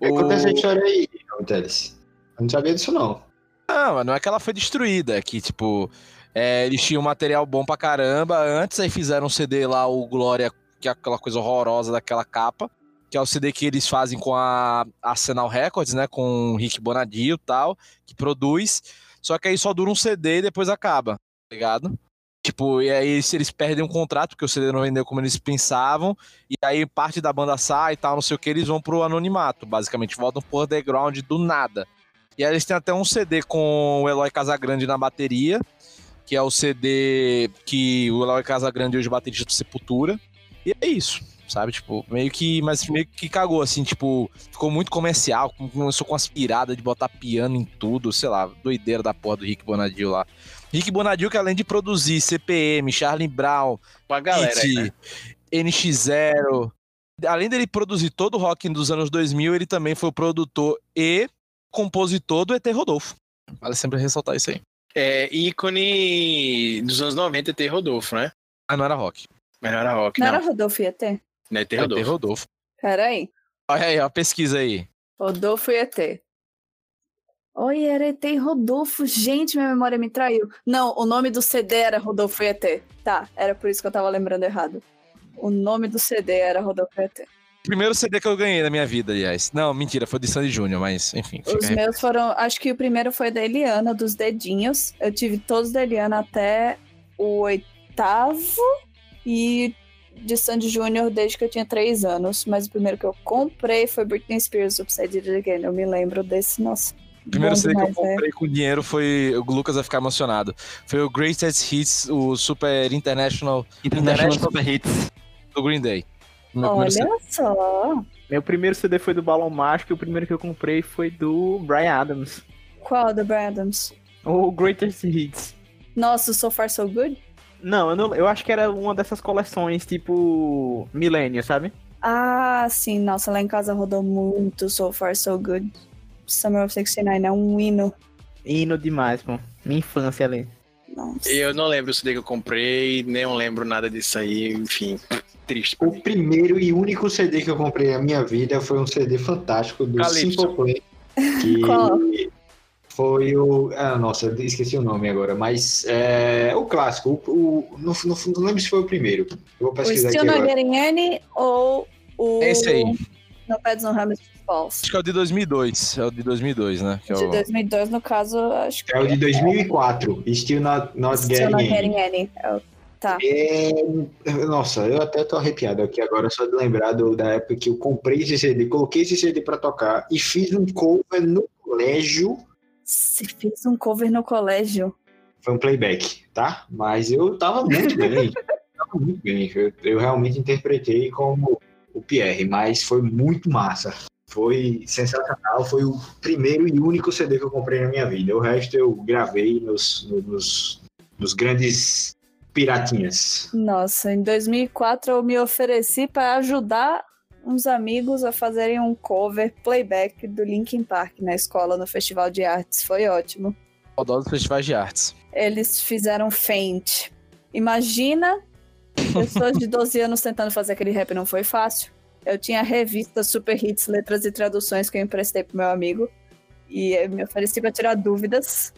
O acontece essa história aí, Teles? Eu não sabia disso, não. Não, não é que ela foi destruída, é que, tipo, é, eles tinham material bom pra caramba antes, aí fizeram um CD lá, o Glória, que é aquela coisa horrorosa daquela capa, que é o CD que eles fazem com a Arsenal Records, né, com o Rick Bonadio e tal, que produz, só que aí só dura um CD e depois acaba, tá ligado? Tipo, e aí se eles perdem um contrato, porque o CD não vendeu como eles pensavam, e aí parte da banda sai e tal, não sei o que, eles vão pro anonimato, basicamente, voltam pro underground do nada. E aí eles têm até um CD com o Eloy Casagrande na bateria, que é o CD que o Eloy Casagrande hoje é baterista do Sepultura. E é isso, sabe? Tipo, meio que. Mas meio que cagou, assim, tipo, ficou muito comercial, começou com as piradas de botar piano em tudo, sei lá, doideira da porra do Rick Bonadio lá. Rick Bonadio, que além de produzir CPM, Charlie Brown, galera aí, né? Hit, NX0. Além dele produzir todo o rock dos anos 2000, ele também foi o produtor e compositor do ET Rodolfo. Vale sempre ressaltar isso aí. É ícone dos anos 90, ET Rodolfo, né? Ah, não era rock. Mas não era rock, Não, não. era Rodolfo ET? Não é ET Era ET Rodolfo. Rodolfo. Peraí. Olha aí, ó, a pesquisa aí. Rodolfo e ET. Oi, era ET e Rodolfo. Gente, minha memória me traiu. Não, o nome do CD era Rodolfo e ET. Tá, era por isso que eu tava lembrando errado. O nome do CD era Rodolfo ET. Primeiro CD que eu ganhei na minha vida, aliás. Não, mentira, foi de Sandy Júnior, mas enfim. Os meus foram. Acho que o primeiro foi da Eliana, dos dedinhos. Eu tive todos da Eliana até o oitavo. E de Sandy Júnior desde que eu tinha três anos. Mas o primeiro que eu comprei foi Britney Spears Upside It Again. Eu me lembro desse, nossa. O primeiro bom CD que eu demais, é. comprei com dinheiro foi. O Lucas vai ficar emocionado. Foi o Greatest Hits, o Super International International International- Super Hits. do Green Day. Olha só. Meu primeiro CD foi do Balão Mágico e o primeiro que eu comprei foi do Brian Adams. Qual do Brad Adams? O Greatest Hits. Nossa, o So Far So Good? Não eu, não, eu acho que era uma dessas coleções tipo Millennium, sabe? Ah, sim, nossa, lá em casa rodou muito So Far So Good. Summer of 69 é um hino. Hino demais, pô. Minha infância ali. Nossa. Eu não lembro o CD que eu comprei, nem lembro nada disso aí, enfim. Triste O mim. primeiro e único CD que eu comprei na minha vida foi um CD fantástico do Calypso. Simple Plan. Que Qual? foi o. Ah, nossa, eu esqueci o nome agora, mas é o clássico. O, o, não, não, não lembro se foi o primeiro. Eu vou O pesquisar Still aqui Not agora. Getting Any ou o. Esse aí. No Pets on Hammer Falls. Acho que é o de 2002. É o de 2002, né? Que é De o... 2002, no caso, acho que É o de 2004. Still Not, not Still Not Getting Getting Any. Any. É o- Tá. É, nossa, eu até tô arrepiado aqui agora só de lembrar do- da época que eu comprei esse CD, coloquei esse CD pra tocar e fiz um cover no colégio. Você fez um cover no colégio. Foi um playback, tá? Mas eu tava muito bem. tava muito bem. Eu, eu realmente interpretei como o Pierre, mas foi muito massa. Foi sensacional. Foi o primeiro e único CD que eu comprei na minha vida. O resto eu gravei nos, nos, nos grandes piratinhas. Nossa, em 2004 eu me ofereci para ajudar uns amigos a fazerem um cover playback do Linkin Park na escola, no Festival de Artes. Foi ótimo. Saudosos festivais de artes. Eles fizeram Faint. Imagina pessoas de 12 anos tentando fazer aquele rap, não foi fácil. Eu tinha revista Super Hits, Letras e Traduções que eu emprestei pro meu amigo. E eu me ofereci para tirar dúvidas.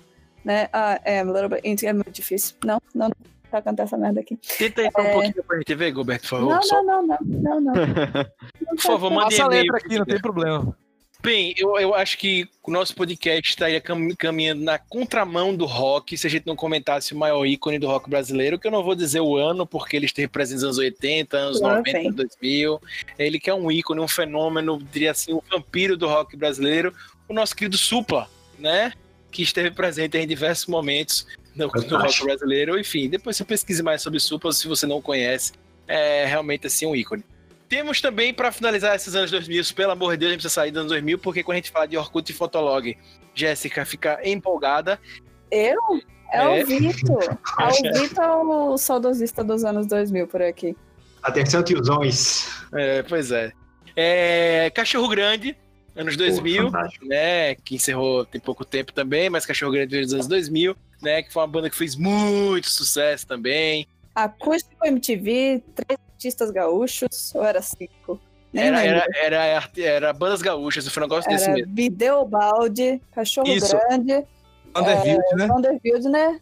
Né? Ah, é, a little bit- é muito difícil. Não, não, não pra cantar essa merda aqui. Tenta aí falar É. um pouquinho pra gente ver, Gilberto, por favor. Não, Só- não, não, não, não, não. Por favor, mande Passa a e-mail. letra aqui, não tem problema. Bem, eu, eu acho que o nosso podcast estaria cam- caminhando na contramão do rock se a gente não comentasse o maior ícone do rock brasileiro, que eu não vou dizer o ano, porque ele esteve presente nos anos 80, anos Lá 90, vem. 2000. Ele que é um ícone, um fenômeno, diria assim, o vampiro do rock brasileiro, o nosso querido Supla, né? Que esteve presente em diversos momentos no, no rock brasileiro. Enfim, depois você pesquise mais sobre Supla, se você não conhece, é realmente assim um ícone. Temos também, para finalizar esses anos 2000, pelo amor de Deus, a gente precisa sair dos anos 2000, porque quando a gente fala de Orkut e Fotolog, Jéssica fica empolgada. Eu? É, É. o Vitor. É o Vitor, o saudosista dos anos 2000 por aqui. Atenção, tiozões. É, pois é. É, Cachorro Grande, anos 2000, fantástico. né? Que encerrou tem pouco tempo também, mas Cachorro Grande veio dos anos 2000, né? Que foi uma banda que fez muito sucesso também. Acústico MTV, três artistas gaúchos, ou era cinco? Nem Era, lembro. era, era, era bandas gaúchas, foi um negócio desse Era mesmo. Videobalde, Cachorro Isso. Grande, Underfield, né? Vanderbilt, né?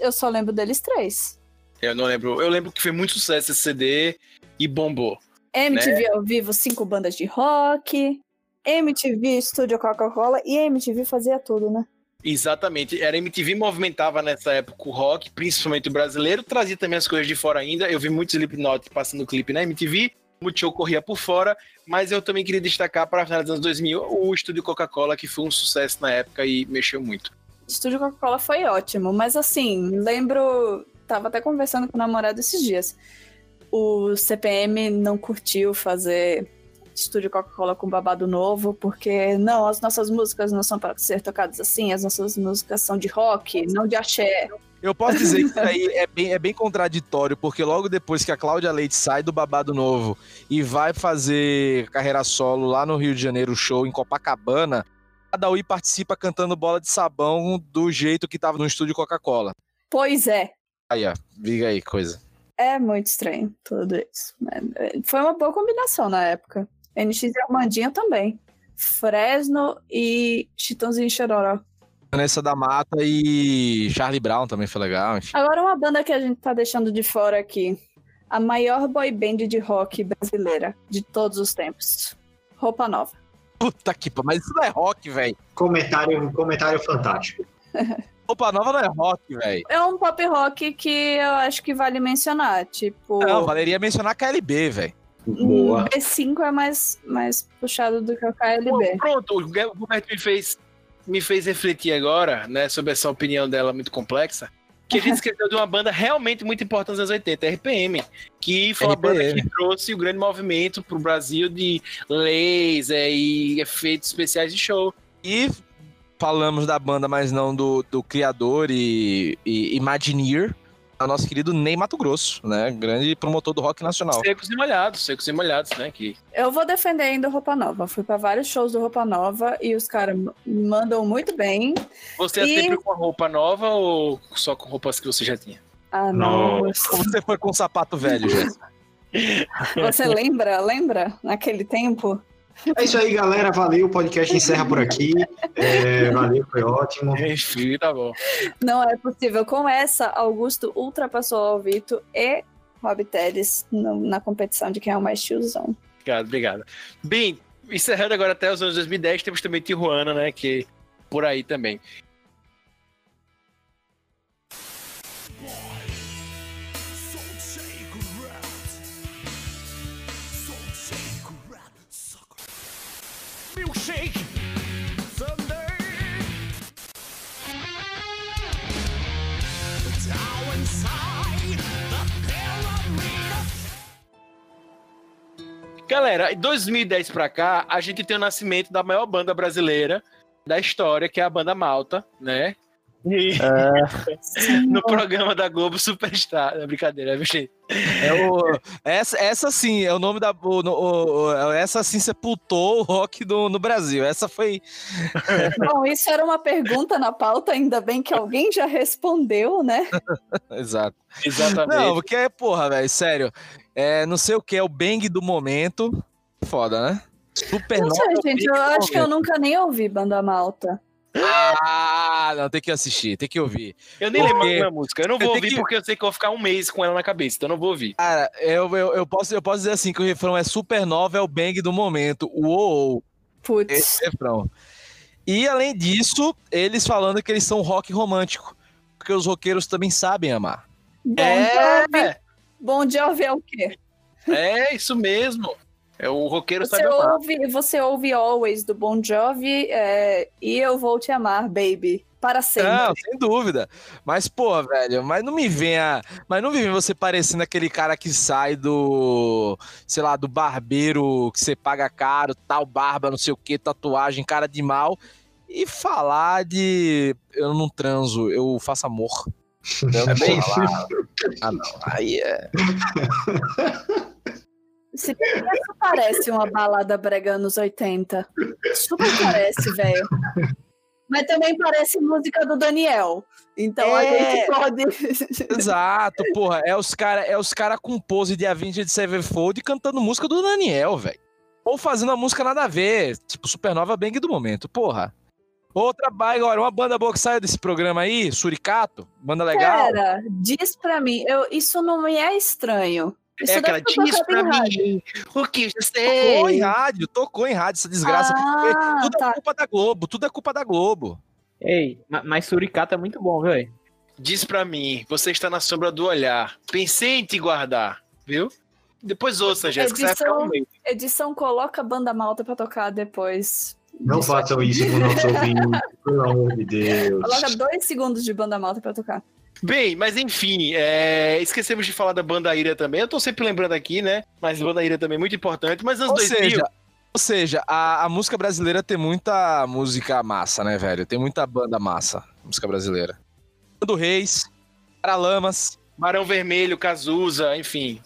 Eu só lembro deles três. Eu não lembro. Eu lembro que foi muito sucesso esse CD e bombou. MTV Né? ao vivo, cinco bandas de rock. MTV Estúdio Coca-Cola e MTV fazia tudo, né? Exatamente. Era MTV movimentava nessa época o rock, principalmente o brasileiro, trazia também as coisas de fora ainda. Eu vi muitos Slipknot passando clipe na MTV, muito show corria por fora, mas eu também queria destacar para finais dos anos 2000 o estúdio Coca-Cola, que foi um sucesso na época e mexeu muito. Estúdio Coca-Cola foi ótimo, mas assim, lembro. Tava até conversando com o namorado esses dias. O CPM não curtiu fazer Estúdio Coca-Cola com babado novo, porque não, as nossas músicas não são para ser tocadas assim, as nossas músicas são de rock, não de axé. Eu posso dizer que isso aí é bem, é bem contraditório, porque logo depois que a Cláudia Leite sai do Babado Novo e vai fazer carreira solo lá no Rio de Janeiro, show em Copacabana, a Daí participa cantando bola de sabão do jeito que tava no estúdio Coca-Cola. Pois é, Aí, ó, diga aí, coisa. é muito estranho tudo isso. É, é, Foi uma boa combinação na época. NX e Armandinho também. Fresno e Chitãozinho e Chororó. Vanessa da Mata e Charlie Brown também foi legal, enfim. Agora uma banda que a gente tá deixando de fora aqui. A maior boy band de rock brasileira de todos os tempos. Roupa Nova. Puta que pariu, mas isso não é rock, velho. Comentário, comentário fantástico. Roupa nova não é rock, velho. É um pop rock que eu acho que vale mencionar. Tipo. Não, valeria mencionar KLB, velho. Boa. B5 é mais, mais puxado do que o Pô, KLB. Pronto, o Roberto me fez, me fez refletir agora, né, sobre essa opinião dela muito complexa. Que a gente esqueceu de uma banda realmente muito importante nos anos 80, RPM. Que foi uma banda que trouxe o grande movimento pro Brasil de laser e efeitos especiais de show. E falamos da banda, mas não do, do criador e, e Imagineer, é o nosso querido Ney Mato Grosso, né? Grande promotor do rock nacional. Secos e molhados, secos e molhados, né? Que Eu vou defender ainda o Roupa Nova. Fui pra vários shows do Roupa Nova e os caras mandam muito bem. você é E- sempre com a roupa nova ou só com roupas que você já tinha? Ah, Nossa. Como você foi com um sapato velho, Jéssica? Você lembra? Lembra? Naquele tempo? É isso aí, galera. Valeu. O podcast encerra por aqui. É, valeu, foi ótimo. Enfim, tá bom. Não é possível. Com essa, Augusto ultrapassou o Alvito e Rob Teles na competição de quem é o mais tiozão. Obrigado, obrigado. Bem, encerrando agora até os anos 2010, temos também Tijuana, né? Que por aí também. Galera, em 2010 pra cá, a gente tem o nascimento da maior banda brasileira da história, que é a banda Malta, né? E no programa da Globo Superstar. Não, brincadeira, viu, gente? É o, essa, essa sim, é o nome da. o- o- o- essa sim sepultou o rock do, no Brasil. Essa foi. Bom, isso era uma pergunta na pauta, ainda bem que alguém já respondeu, né? Exato. Exatamente. Não, porque, porra, velho, sério. É, não sei o que é o bang do momento. Foda, né? Super Não sei, gente, bang eu do acho que eu momento. nunca nem ouvi Banda Malta. Ah, não, tem que assistir, tem que ouvir. eu nem porque- lembro da música. Eu não eu vou tenho ouvir que- porque eu sei que eu vou ficar um mês com ela na cabeça, então eu não vou ouvir. Cara, eu, eu, eu, posso, eu posso dizer assim que o refrão é supernova, é o bang do momento. Uou, Putz. esse refrão. E além disso, eles falando que eles são rock romântico. Porque os roqueiros também sabem amar. Bom É, Jovi. Bom Jovi é o quê? é isso mesmo. É o roqueiro Você sabe amar. ouve, você ouve Always do Bon Jovi é, e Eu Vou Te Amar, Baby. Para sempre. Não, sem dúvida. Mas, pô, velho, mas não me venha. Mas não me venha você parecendo aquele cara que sai do. Sei lá, do barbeiro que você paga caro, tal, barba, não sei o que, tatuagem, cara de mal. E falar de. Eu não transo, eu faço amor. Eu não bem vou falar. Ah, não. Aí é. Se isso parece uma balada brega anos 80. Super parece, velho. Mas também parece música do Daniel. Então a É. gente pode. Exato, porra. É os caras é os cara com pose de Avenged Sevenfold cantando música do Daniel, velho. Ou fazendo a música nada a ver. Tipo, Supernova Bang do momento, porra. Outra ba- agora, uma banda boa que saiu desse programa aí, Suricato, banda legal. Pera, diz pra mim. Eu, isso não me é estranho. Isso É aquela diz pra mim o que eu Tocou em sei. rádio, tocou em rádio, essa desgraça. Ah, tudo é tá. culpa da Globo, tudo é culpa da Globo. Ei, ma- mas Suricato é muito bom, velho. Diz pra mim, você está na sombra do olhar. Pensei em te guardar, viu? Depois ouça, Jéssica, você vai ficar Edição- um. Edição coloca a banda malta pra tocar depois. Não façam isso com o nosso ouvinte, pelo amor de Deus. Coloca dois segundos de banda malta pra tocar. Bem, mas enfim, é, esquecemos de falar da Bandaíra também. Eu tô sempre lembrando aqui, né? Mas Bandaíra também é muito importante. Mas anos Ou 2000, seja, ou seja a, a música brasileira tem muita música massa, né, velho? Tem muita banda massa, música brasileira. Do Reis, Paralamas. Barão Vermelho, Cazuza, enfim.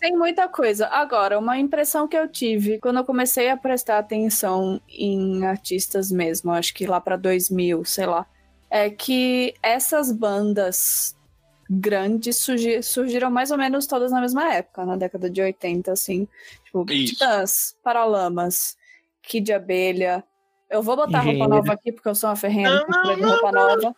Tem muita coisa. Agora, uma impressão que eu tive quando eu comecei a prestar atenção em artistas mesmo, acho que lá pra 2000, sei lá, é que essas bandas grandes surgi- surgiram mais ou menos todas na mesma época, na década de 80, assim. Tipo, Isso. Titãs, Paralamas, Kid Abelha. Eu vou botar roupa Engenheiro. nova aqui porque eu sou uma ferrenha Não, de roupa nova.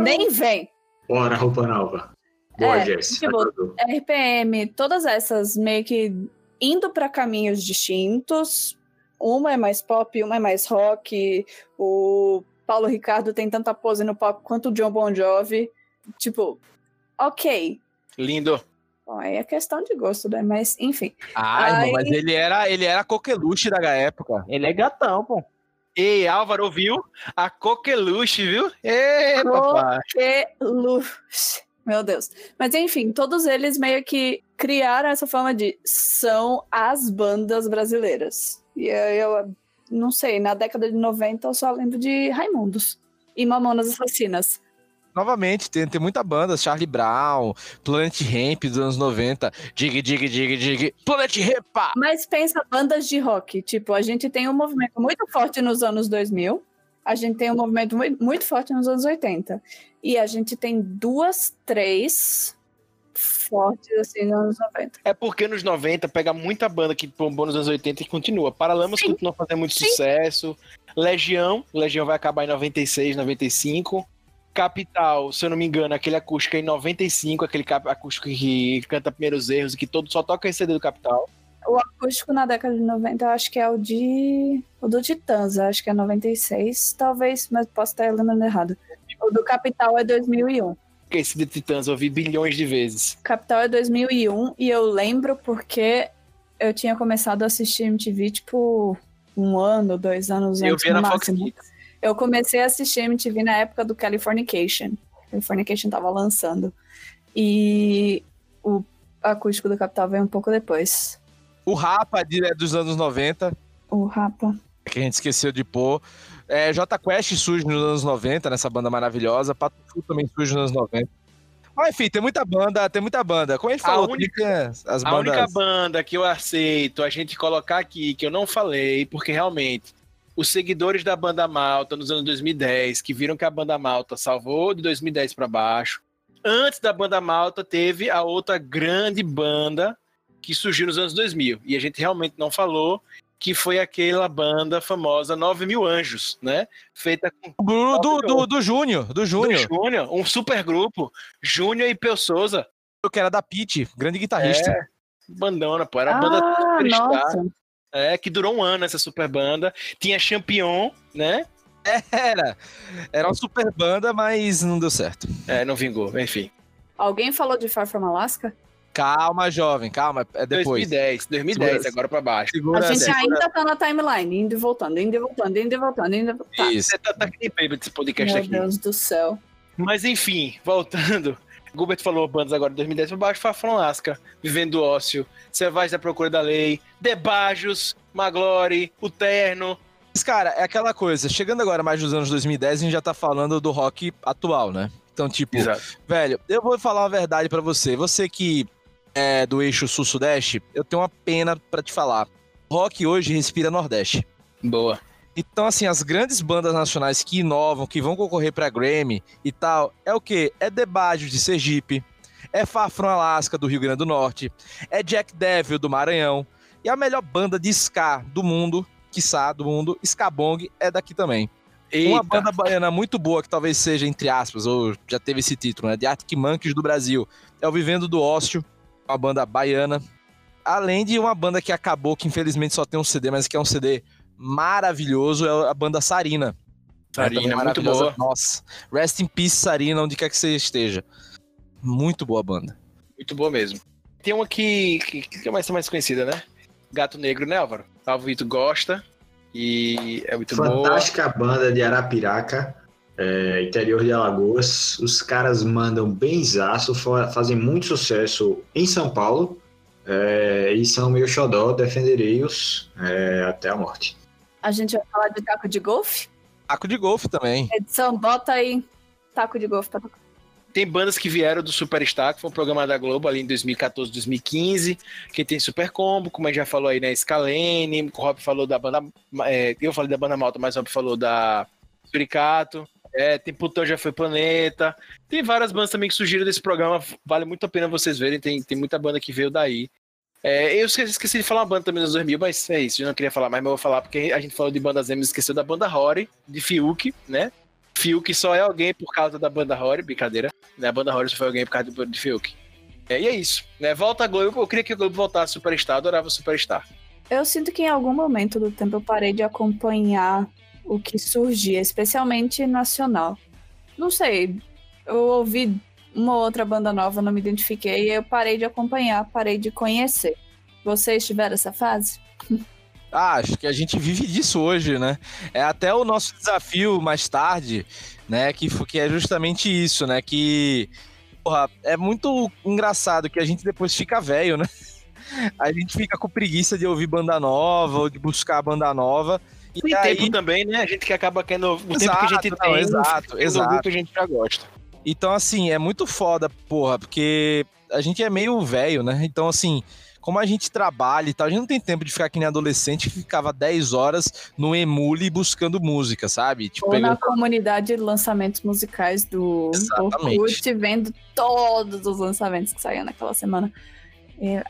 Nem vem. Bora, roupa nova. Boa, É, Jess. tipo. RPM, todas essas meio que indo pra caminhos distintos. Uma é mais pop, uma é mais rock. O Paulo Ricardo tem tanta pose no pop quanto o John Bon Jovi. Tipo, ok. Lindo. Bom, aí é questão de gosto, né? Mas, enfim. Ah, irmão, Ai. mas ele era, ele era coqueluche da época. Ele é gatão, pô. Ei, Álvaro, ouviu? A coqueluche, viu? Ei, papai. Que luxo. Meu Deus. Mas enfim, todos eles meio que criaram essa forma de são as bandas brasileiras. E eu não sei, na década de 90 eu só lembro de Raimundos e Mamonas Assassinas. Novamente, tem, tem muita banda, Charlie Brown, Planet Ramp dos anos 90, Dig, Dig, Dig, Dig, Planet Ramp! Mas pensa bandas de rock, tipo, a gente tem um movimento muito forte nos anos 2000, a gente tem um movimento mui- muito forte nos anos 80. E a gente tem duas, três fortes assim nos anos 90. É porque nos 90 pega muita banda que bombou nos anos 80 e continua. Paralamas Sim. continua fazendo muito Sim. sucesso. Legião, Legião vai acabar em 96, 95. Capital, se eu não me engano, aquele acústico é em 95, aquele acústico que canta primeiros erros e que todo só toca em CD do Capital. O acústico na década de 90, eu acho que é o de. O do Titãs, acho que é 96, talvez, mas posso estar lembrando errado. O do Capital é 2001. Que esse de Titãs eu ouvi bilhões de vezes. Capital é 2001 e eu lembro porque eu tinha começado a assistir MTV, tipo, um ano, dois anos Eu antes via no na Fox máximo. Kids. Eu comecei a assistir MTV na época do Californication. Californication tava lançando. E o acústico do Capital veio um pouco depois. O Rapa de- é dos anos 90, O Rapa. que a gente esqueceu de pôr. É, J Quest surge nos anos 90, nessa banda maravilhosa. Pato Fu também surge nos anos 90. Mas enfim, tem muita banda, tem muita banda. Como a gente A falou, única- as A bandas... única banda que eu aceito a gente colocar aqui, que eu não falei, porque realmente os seguidores da banda Malta nos anos 2010, que viram que a banda Malta salvou de 2010 para baixo, antes da banda Malta teve a outra grande banda que surgiu nos anos 2000, e a gente realmente não falou, que foi aquela banda famosa 9 Mil Anjos, né? Feita com Do, do, do, do Júnior, do do Júnior, Júnior, um super grupo, Júnior e Peu Souza. que era da Pete, grande guitarrista. É, bandona, pô, era a banda ah, nossa. É, que durou um ano essa super banda. Tinha Champion, né? Era. Era uma super banda, mas não deu certo. É, não vingou, enfim. Alguém falou de Far From Alaska? Calma, jovem, calma. É depois. 2010, 2010, Segura- agora pra baixo. Segura a gente ainda tá na timeline, indo e voltando, indo e voltando, indo e voltando, indo e voltando. Tá. Isso. Você tá, tá que nem desse podcast Meu aqui. Deus do céu. Mas enfim, voltando. Gilbert falou bandas agora de 2010 pra baixo, Fafron Lasca, Vivendo do Ócio, Selvagem da Procura da Lei, Debajos, Maglore, O Terno. Mas, cara, é aquela coisa. Chegando agora mais dos anos 2010, a gente já tá falando do rock atual, né? Então, tipo, Exato. velho, eu vou falar uma verdade pra você. Você que é do eixo sul-sudeste, eu tenho uma pena pra te falar. Rock hoje respira Nordeste. Boa. Então, assim, as grandes bandas nacionais que inovam, que vão concorrer pra Grammy e tal, é o quê? É Debajo de Sergipe, é Fafron Alaska do Rio Grande do Norte, é Jack Devil do Maranhão, e a melhor banda de ska do mundo, quiçá do mundo, Skabong, é daqui também. Uma Eita. banda baiana muito boa, que talvez seja, entre aspas, ou já teve esse título, né? De Arctic Monkeys do Brasil, é o Vivendo do Ócio, uma banda baiana. Além de uma banda que acabou, que infelizmente só tem um CD, mas que é um CD maravilhoso, é a banda Sarina. Sarina, Também muito maravilhosa. boa. Nossa. Rest in Peace, Sarina, onde quer que você esteja. Muito boa banda. Muito boa mesmo. Tem uma que, que, que é mais, mais conhecida, né? Gato Negro, né, Álvaro? Álvaro Vitor gosta. E é muito boa. Fantástica banda de Arapiraca, é, interior de Alagoas. Os caras mandam benzaço, fa- fazem muito sucesso em São Paulo. é, e são meu xodó, defenderei-os é, até a morte. A gente vai falar de taco de golfe? Taco de golfe também. Edição, bota aí taco de golfe pra tocar. Tem bandas que vieram do Superstar, que foi um programa da Globo ali em 2014, 2015, que tem Super Combo, como a gente já falou aí, né? Scalene, o Rob falou da banda. é, eu falei da banda Malta, mas o Rob falou da Suricato. É, tem Plutão Já Foi Planeta. Tem várias bandas também que surgiram desse programa. Vale muito a pena vocês verem. Tem, tem muita banda que veio daí. É, eu esqueci, de falar uma banda também nos 2000, mas é isso. Eu não queria falar mais, mas eu vou falar porque a gente falou de bandas emos, esqueceu da banda Rory, de Fiuk, né? Fiuk só é alguém por causa da banda Rory, brincadeira. Né? A banda Horizon foi alguém por causa de Fiuk. É, e é isso. Né? Volta a Globo. Eu queria que a Globo voltasse Superstar, adorava Superstar. Eu sinto que em algum momento do tempo eu parei de acompanhar o que surgia, especialmente nacional. Não sei, eu ouvi uma outra banda nova, não me identifiquei, e eu parei de acompanhar, parei de conhecer. Vocês tiveram essa fase? Ah, acho que a gente vive disso hoje, né? É até o nosso desafio mais tarde, né? Que, que é justamente isso, né? Que porra, é muito engraçado que a gente depois fica velho, né? A gente fica com preguiça de ouvir banda nova ou de buscar banda nova. E, e aí... tempo também, né? A gente que acaba querendo o exato, tempo que a gente não, tem, exato, exato. que a gente já gosta. Então, assim, é muito foda, porra, porque a gente é meio velho, né? Então, assim, como a gente trabalha e tal, a gente não tem tempo de ficar que nem adolescente que ficava 10 horas no emule buscando música, sabe? Tipo, Ou pegando... na comunidade de lançamentos musicais do Orkut, vendo todos os lançamentos que saíam naquela semana.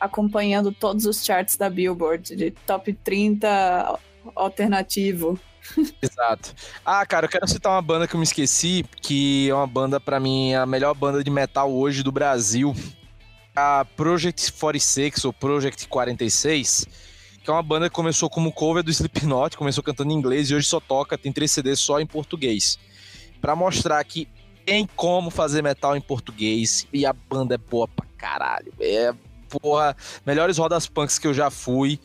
acompanhando todos os charts da Billboard, de top 30 alternativo. Exato. Ah, cara, eu quero citar uma banda que eu me esqueci, que é uma banda, para mim, a melhor banda de metal hoje do Brasil, a Project 46 ou Project 46, que é uma banda que começou como cover do Slipknot, começou cantando em inglês e hoje só toca, tem três CDs só em português. para mostrar que tem como fazer metal em português e a banda é boa pra caralho. É, porra, melhores rodas punks que eu já fui.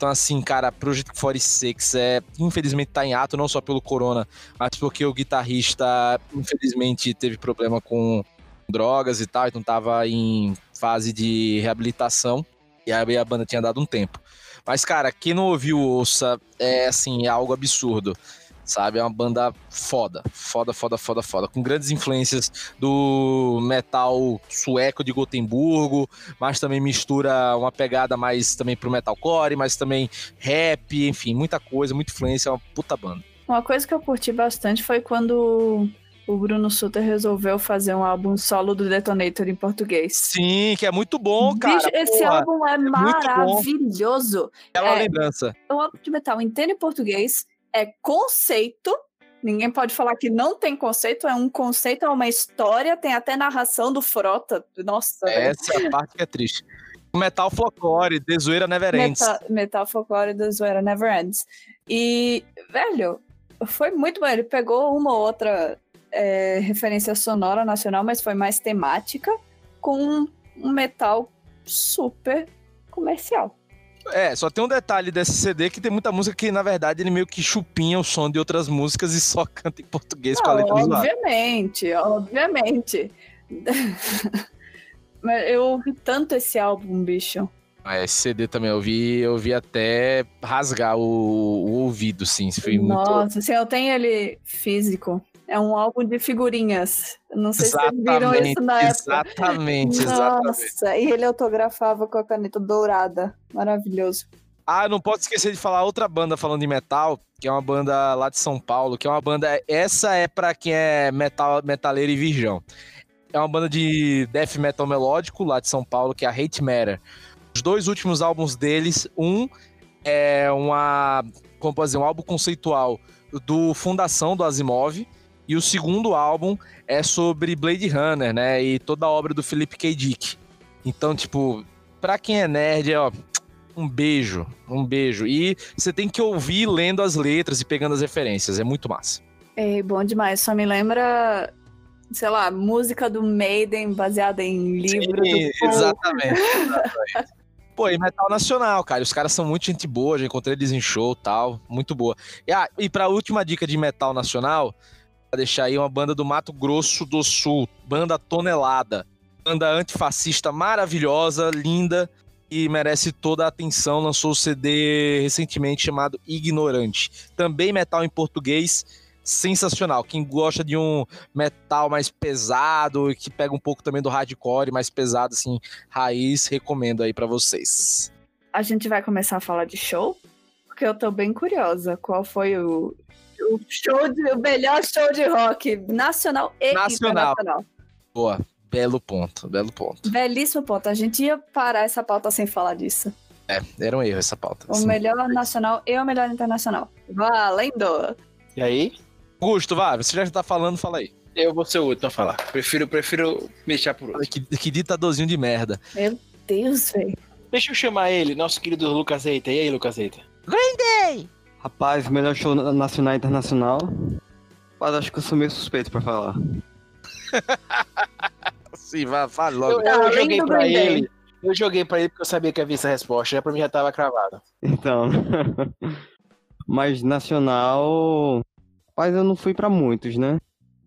Então, assim, cara, Project 46 é, infelizmente tá em ato, não só pelo corona, mas porque o guitarrista, infelizmente, teve problema com drogas e tal, então tava em fase de reabilitação. E aí a banda tinha dado um tempo. Mas, cara, quem não ouviu ouça, é assim, é algo absurdo. Sabe? É uma banda foda. Foda, foda, foda, foda. Com grandes influências do metal sueco de Gotemburgo, mas também mistura uma pegada mais também pro metalcore, mas também rap, enfim, muita coisa, muita influência. É uma puta banda. Uma coisa que eu curti bastante foi quando o Bruno Suter resolveu fazer um álbum solo do Detonator em português. Sim, que é muito bom, cara. Bicho, esse Porra, álbum é, é maravilhoso. É uma é, lembrança. É um álbum de metal inteiro em português, é conceito. Ninguém pode falar que não tem conceito, é um conceito, é uma história, tem até narração do Frota. Nossa. Essa é a parte que é triste. Metal Folklore, The Zoeira Never Ends. Metal, metal Folklore, The Zoeira Never Ends. E, velho, foi muito bom. Ele pegou uma ou outra é, referência sonora nacional, mas foi mais temática, com um metal super comercial. É, só tem um detalhe desse CD que tem muita música que, na verdade, ele meio que chupinha o som de outras músicas e só canta em português Não, com a letra Obviamente, obviamente. eu ouvi tanto esse álbum, bicho. Ah, esse CD também eu vi, eu vi até rasgar o, o ouvido, sim. Foi Nossa, muito... assim, eu tenho ele físico. É um álbum de figurinhas. Não sei exatamente, se vocês viram isso na época. Exatamente, exatamente. Nossa, e ele autografava com a caneta dourada. Maravilhoso. Ah, não posso esquecer de falar outra banda falando de metal, que é uma banda lá de São Paulo, que é uma banda. Essa é para quem é metal, metaleiro e virgão. É uma banda de death metal melódico lá de São Paulo, que é a Hate Matter. Os dois últimos álbuns deles, um é uma. Como dizer, um álbum conceitual do Fundação do Asimov, e o segundo álbum é sobre Blade Runner, né? E toda a obra do Philip K. Dick. Então, tipo, pra quem é nerd, ó, um beijo, um beijo. E você tem que ouvir lendo as letras e pegando as referências, é muito massa. É bom demais, só me lembra, sei lá, música do Maiden baseada em livro Sim, exatamente, exatamente. Pô, e metal nacional, cara. Os caras são muito gente boa, já encontrei eles em show tal. Muito boa. E, ah, e pra última dica de metal nacional, deixar aí uma banda do Mato Grosso do Sul, banda Tonelada. Banda antifascista maravilhosa, linda e merece toda a atenção. Lançou o CD recentemente chamado Ignorante. Também metal em português, sensacional. Quem gosta de um metal mais pesado, que pega um pouco também do hardcore, mais pesado, assim, raiz, recomendo aí para vocês. A gente vai começar a falar de show, porque eu tô bem curiosa. Qual foi o o show de, o melhor show de rock nacional e nacional. internacional. Boa, belo ponto, belo ponto. Belíssimo ponto. A gente ia parar essa pauta sem falar disso. É, era um erro essa pauta. O melhor nacional e o melhor internacional. Valendo! E aí? Augusto, vai, você já tá falando, fala aí. Eu vou ser o último a falar. Prefiro, prefiro deixar por outro. Que, que ditadorzinho de merda. Meu Deus, velho. Deixa eu chamar ele, nosso querido Lucas Eita. E aí, Lucas Eita? Rapaz, melhor show nacional e internacional. Mas acho que eu sou meio suspeito pra falar. Sim, vai, fala Eu, logo. eu Além joguei do pra ele. Eu joguei pra ele porque eu sabia que havia essa resposta. Já pra mim já tava cravado. Então. Mas nacional. Mas eu não fui pra muitos, né?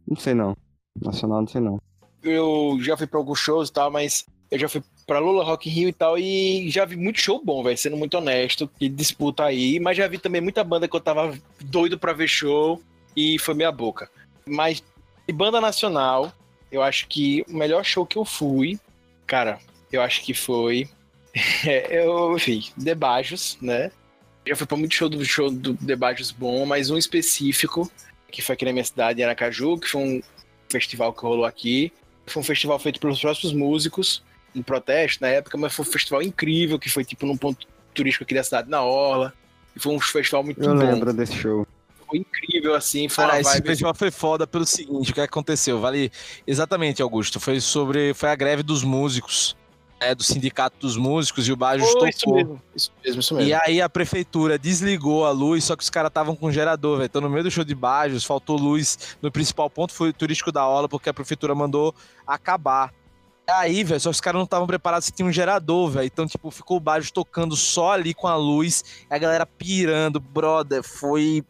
Não sei não. Nacional, não sei não. Eu já fui pra alguns shows e tal, mas eu já fui pra Lula Rock Rio e tal, e já vi muito show bom, velho, sendo muito honesto, que disputa aí, mas já vi também muita banda que eu tava doido pra ver show e foi meia boca. Mas de banda nacional, eu acho que o melhor show que eu fui, cara, eu acho que foi. é, eu, enfim, Debajos, né? Já fui pra muito show do show do Debajos bom, mas um específico, que foi aqui na minha cidade, em Aracaju, que foi um festival que rolou aqui. Foi um festival feito pelos próprios músicos, em protesto na época, mas foi um festival incrível, que foi tipo num ponto turístico aqui da cidade, na Orla. E foi um festival muito Eu bom. lembro desse show. Foi incrível, assim, foi Cara, esse festival foi foda pelo seguinte, o que aconteceu? Vale exatamente, Augusto. Foi sobre, foi a greve dos músicos, né, do sindicato dos músicos e o Bajos Foi isso tocou. mesmo, isso mesmo, isso mesmo. E aí a prefeitura desligou a luz, só que os caras estavam com gerador, velho. Então no meio do show de Bajos faltou luz no principal ponto foi turístico da aula porque a prefeitura mandou acabar. Aí, velho, só os caras não estavam preparados se tinha um gerador, velho. Então, tipo, ficou o Bajos tocando só ali com a luz, a galera pirando, brother. Foi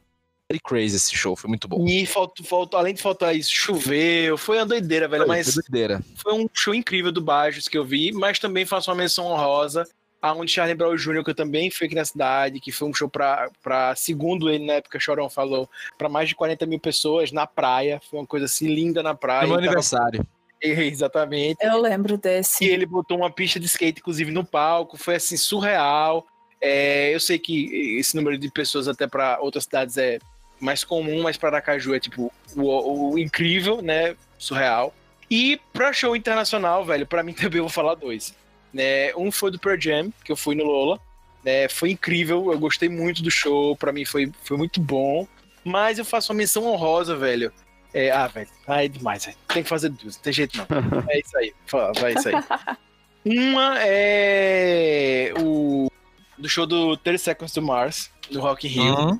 crazy esse show, foi muito bom. E faltou, faltou, além de faltar isso, choveu, foi uma doideira, velho, Foi, mas foi doideira. foi um show incrível do Bajos que eu vi, mas também faço uma menção honrosa aonde Charlie Brown Jr., que eu também fui aqui na cidade, que foi um show pra, pra segundo ele na época, Chorão falou, pra mais de 40 mil pessoas na praia, foi uma coisa assim linda na praia. Foi meu e tava- aniversário. Exatamente. Eu lembro E desse. ele botou uma pista de skate, inclusive, no palco. Foi assim, surreal. É, eu sei que esse número de pessoas até para outras cidades é mais comum, mas para Aracaju é tipo o, o incrível, né? Surreal. E pra show internacional, velho, pra mim também eu vou falar dois. Né? Um foi do Pearl Jam, que eu fui no Lola. Né? Foi incrível, eu gostei muito do show, pra mim foi, foi muito bom. Mas eu faço uma menção honrosa, velho. É, ah, velho, ah, é demais, velho. Tem que fazer duas, não tem jeito não. É isso aí, vai isso aí. Uma é o do show do 30 Seconds to Mars, do Rock in Rio. Uhum.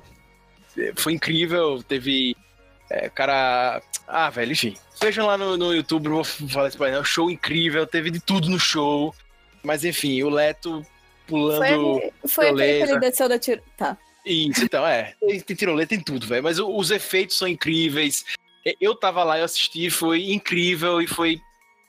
Foi incrível, teve é, cara... Ah, velho, enfim. Vejam lá no, no YouTube, vou falar isso pra ele, não. Show incrível, teve de tudo no show. Mas enfim, o Leto pulando... Foi, foi aquele que ele desceu da tiro. Tá. Isso, então, é. Tem, tiroleta, tem tudo, velho. Mas os efeitos são incríveis. É, Eu tava lá, eu assisti, foi incrível e foi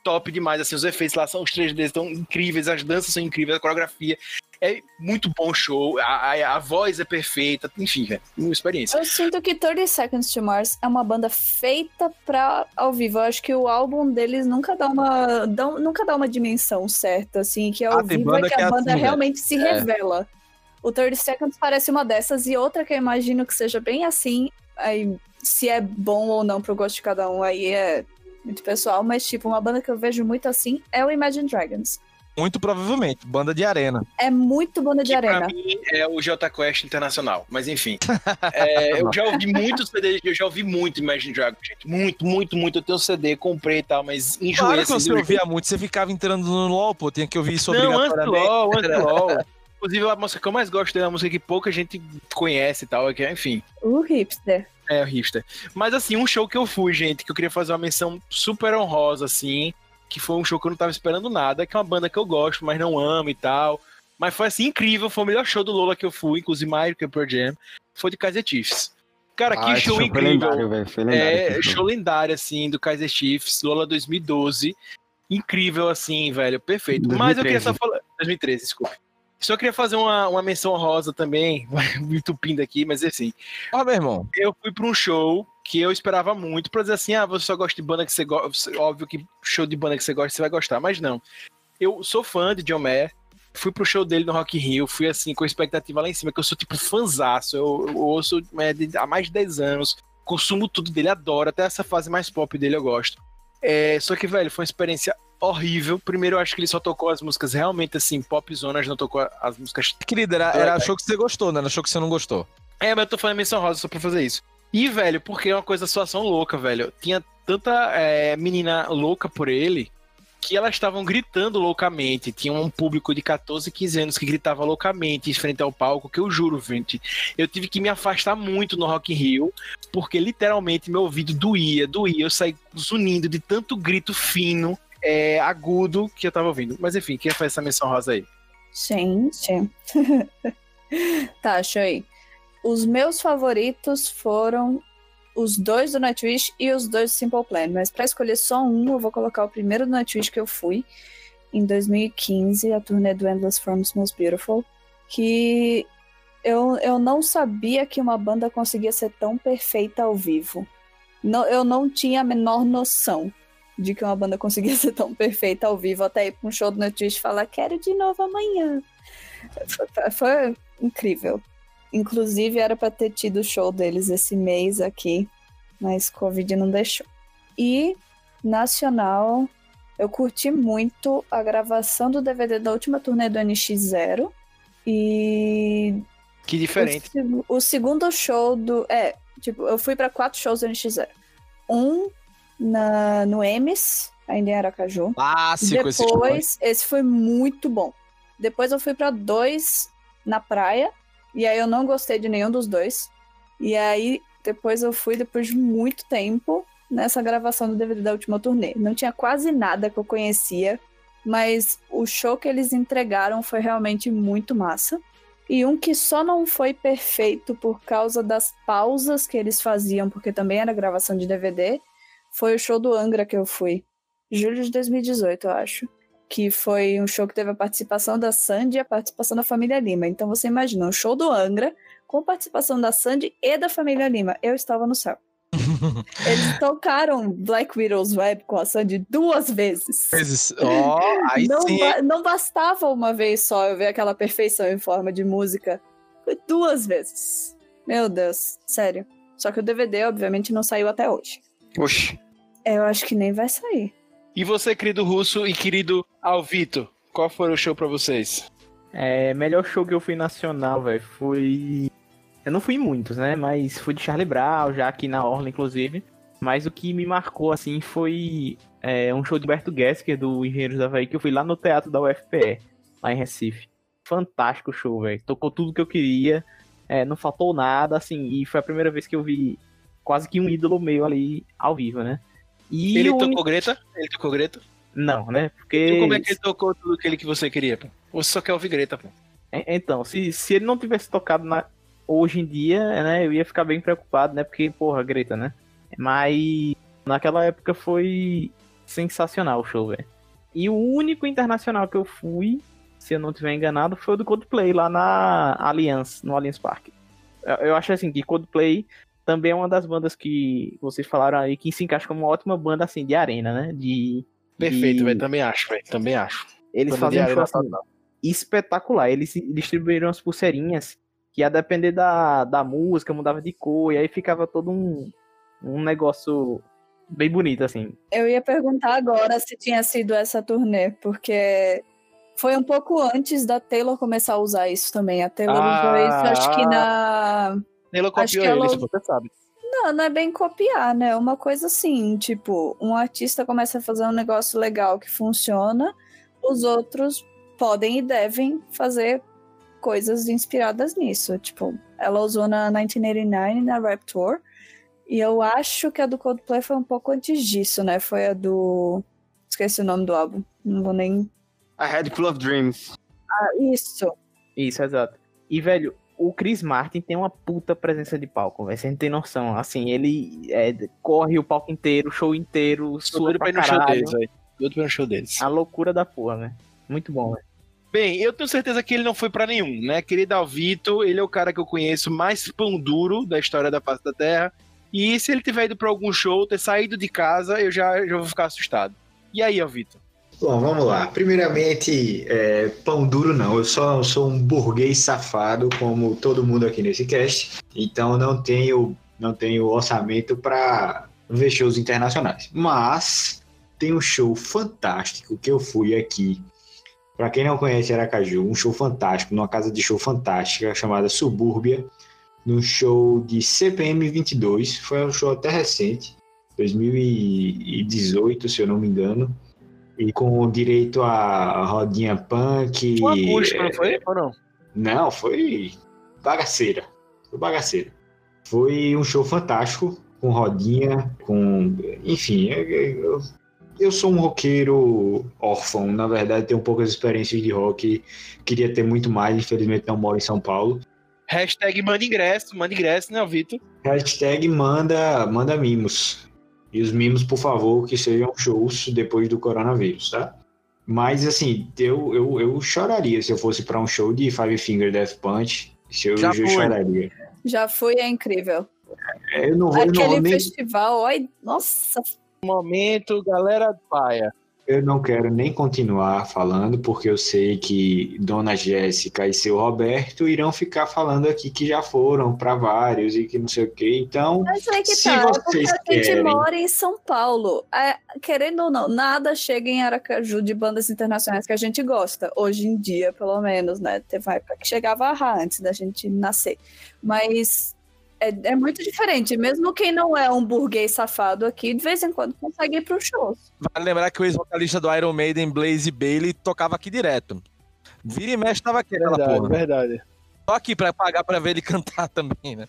top demais. Assim, os efeitos lá são os 3D, estão incríveis, as danças são incríveis, a coreografia. É muito bom show, a, a, a voz é perfeita, enfim, velho. Uma experiência. Eu sinto que 30 Seconds to Mars é uma banda feita pra ao vivo. Eu acho que o álbum deles nunca dá uma, dá- nunca dá uma dimensão certa, assim, que ao Ah, vivo é que que a é banda assim, né? realmente se É. revela. O 30 Seconds parece uma dessas, e outra que eu imagino que seja bem assim, aí se é bom ou não pro gosto de cada um, aí é muito pessoal, mas tipo, uma banda que eu vejo muito assim é o Imagine Dragons. Muito provavelmente, banda de arena. É muito banda de Que pra arena. mim é o Jota Quest Internacional, mas enfim. É, eu já ouvi muitos CDs, eu já ouvi muito Imagine Dragons, gente. Muito, muito, muito. Eu tenho CD, comprei e tal, mas enjoei Claro que assim, você ouvia muito, você ficava entrando no LOL, pô, tinha que ouvir isso Não, antes do obrigatoriamente. LOL, antes do LOL. Inclusive, a música que eu mais gosto dele é uma música que pouca gente conhece e tal, é que, enfim, O hipster. é o hipster. Mas assim, um show que eu fui, gente, que eu queria fazer uma menção super honrosa, assim, que foi um show que eu não tava esperando nada, que é uma banda que eu gosto, mas não amo e tal. Mas foi assim, incrível, foi o melhor show do Lola que eu fui, inclusive mais do que o Pearl Jam, foi de Kaiser Chiefs. Cara, Ah, que show foi incrível. lendário, velho. Foi lendário. É, show lendário, assim, do Kaiser Chiefs, Lola 2012. Incrível, assim, velho, perfeito. Mas eu queria só 2013. falar. 2013, desculpe. Só queria fazer uma, uma menção rosa também, me entupindo aqui, mas assim, Ó, meu irmão, eu fui pra um show que eu esperava muito pra dizer assim: ah, você só gosta de banda que você gosta. Óbvio que show de banda que você gosta, você vai gostar, mas não. Eu sou fã de John Mayer, fui pro show dele no Rock in Rio, fui assim, com expectativa lá em cima, que eu sou tipo fanzaço, eu, eu ouço é, há mais de 10 anos, consumo tudo dele, adoro, até essa fase mais pop dele eu gosto. É, só que, velho, foi uma experiência horrível. Primeiro, eu acho que ele só tocou as músicas realmente assim, pop zonas, não tocou as músicas querida, era, era show que você gostou, né? Era show que você não gostou. é, mas eu tô falando menção rosa só pra fazer isso. E, velho, porque é uma coisa, situação louca, velho. Tinha tanta é, menina louca por ele que elas estavam gritando loucamente. Tinha um público de 14, 15 anos que gritava loucamente em frente ao palco, que eu juro, gente, eu tive que me afastar muito no Rock in Rio, porque literalmente meu ouvido doía, doía, eu saí zunindo de tanto grito fino, é, agudo que eu tava ouvindo. Mas enfim, quem faz essa menção rosa aí? Gente. tá, aí. Os meus favoritos foram os dois do Nightwish e os dois do Simple Plan. Mas para escolher só um, eu vou colocar o primeiro do Nightwish que eu fui em 2015, a turnê do Endless Forms Most Beautiful, que eu, eu não sabia que uma banda conseguia ser tão perfeita ao vivo. Não, eu não tinha a menor noção de que uma banda conseguia ser tão perfeita ao vivo, até ir para um show do Nightwish e falar, quero de novo amanhã. Foi, foi incrível. Inclusive, era para ter tido o show deles esse mês aqui, mas Covid não deixou. E nacional, eu curti muito a gravação do DVD da última turnê do NX0 e que diferente. O, o, segundo show do, é, tipo, eu fui para quatro shows do NX0. Um na no Emes, ainda em Aracaju. Clássico Depois, esse, esse foi muito bom. Depois eu fui para dois na praia e aí eu não gostei de nenhum dos dois. E aí depois eu fui, depois de muito tempo, nessa gravação do DVD da última turnê. Não tinha quase nada que eu conhecia, mas o show que eles entregaram foi realmente muito massa. E um que só não foi perfeito por causa das pausas que eles faziam, porque também era gravação de DVD, foi o show do Angra que eu fui. Julho de 2018, eu acho que foi um show que teve a participação da Sandy e a participação da família Lima. Então você imagina um show do Angra com participação da Sandy e da família Lima. Eu estava no céu. Eles tocaram Black Widow's Web com a Sandy duas vezes. Oh, não. Ba não bastava uma vez só eu ver aquela perfeição em forma de música. Foi duas vezes. Meu Deus, sério. Só que o DVD, obviamente, não saiu até hoje. Oxi. Eu acho que nem vai sair. E você, querido Russo e querido Alvito, qual foi o show para vocês? É, melhor show que eu fui nacional, velho, foi... Eu não fui em muitos, né, mas fui de Charlie Brown, já aqui na Orla, inclusive. Mas o que me marcou, assim, foi é, um show de Berto Gesker, do Engenheiros da Havaí, que eu fui lá no teatro da UFPE, lá em Recife. Fantástico show, velho. Tocou tudo que eu queria, é, não faltou nada, assim, e foi a primeira vez que eu vi quase que um ídolo meu ali ao vivo, né? E ele o... tocou Greta? Ele tocou Greta? Não, né? Porque. E como é que ele tocou tudo aquilo que você queria, pô? Você só quer ouvir Greta, pô. Então, se, se ele não tivesse tocado na... hoje em dia, né, eu ia ficar bem preocupado, né? Porque, porra, Greta, né? Mas naquela época foi sensacional o show, velho. E o único internacional que eu fui, se eu não tiver enganado, foi o do Coldplay lá na Allianz, no Allianz Park. Eu, eu acho assim que Coldplay também é uma das bandas que vocês falaram aí que se encaixa como uma ótima banda assim de arena, né? De Perfeito, velho, também acho, velho, também acho. Eles banda fazem um show assim, espetacular. Eles distribuíram as pulseirinhas que a depender da, da música mudava de cor e aí ficava todo um, um negócio bem bonito assim. Eu ia perguntar agora se tinha sido essa turnê, porque foi um pouco antes da Taylor começar a usar isso também. A Taylor ah, usou isso, acho que na ela copiou ele, ela... você sabe. Não, não é bem copiar, né? É uma coisa assim, tipo, um artista começa a fazer um negócio legal que funciona, os outros podem e devem fazer coisas inspiradas nisso. Tipo, ela usou na 1989, na Rap Tour, e eu acho que a do Coldplay foi um pouco antes disso, né? Foi a do... Esqueci o nome do álbum, não vou nem... A Head Full of Dreams. Ah, isso. Isso, exato. E, velho, o Chris Martin tem uma puta presença de palco, velho. Você não tem noção. Assim, ele é, corre o palco inteiro, o show inteiro, sua pra, pra show deles, velho. Pra show deles. A loucura da porra, velho. Muito bom, velho. Bem, eu tenho certeza que ele não foi para nenhum, né? Querido Alvito, ele é o cara que eu conheço mais pão duro da história da face da Terra. E se ele tiver ido para algum show, ter saído de casa, eu já, já vou ficar assustado. E aí, Alvito? Bom, vamos lá. Primeiramente, é, pão duro não. Eu só sou um burguês safado, como todo mundo aqui nesse cast. Então não tenho, não tenho orçamento para ver shows internacionais. Mas tem um show fantástico que eu fui aqui. Para quem não conhece Aracaju, um show fantástico, numa casa de show fantástica chamada Subúrbia, no show de CPM 22. Foi um show até recente. 2018, se eu não me engano. E com direito a rodinha punk. Foi acústico, não foi? Ou não? Não, foi bagaceira. Foi bagaceira. Foi um show fantástico, com rodinha, com. Enfim, eu, eu sou um roqueiro órfão. Na verdade, tenho poucas experiências de rock. Queria ter muito mais, infelizmente não moro em São Paulo. Hashtag manda ingresso, manda ingresso, né, Vitor? Hashtag manda, manda mimos. E os mimos, por favor, que sejam shows depois do coronavírus, tá? Mas, assim, eu, eu, eu choraria se eu fosse para um show de Five Finger Death Punch. Se eu, Já eu choraria. Já fui, é incrível. É, Eu não vou, eu não Aquele vou nem, festival, oi, nossa, Momento, galera paia. Eu não quero nem continuar falando, porque eu sei que Dona Jéssica e seu Roberto irão ficar falando aqui que já foram para vários e que não sei o quê. Então, mas aí que Se tá, é porque vocês a gente querem. mora em São Paulo. É, querendo ou não, nada chega em Aracaju de bandas internacionais que a gente gosta, hoje em dia, pelo menos, né? Teve uma época que chegava a antes da gente nascer. Mas é, é muito diferente. Mesmo quem não é um burguês safado aqui, de vez em quando consegue ir para shows. Vale lembrar que o ex-vocalista do Iron Maiden, Blaze Bailey, tocava aqui direto. Vira e mexe tava aqui aquela Verdade, porra. verdade. Só aqui pra pagar pra ver ele cantar também, né?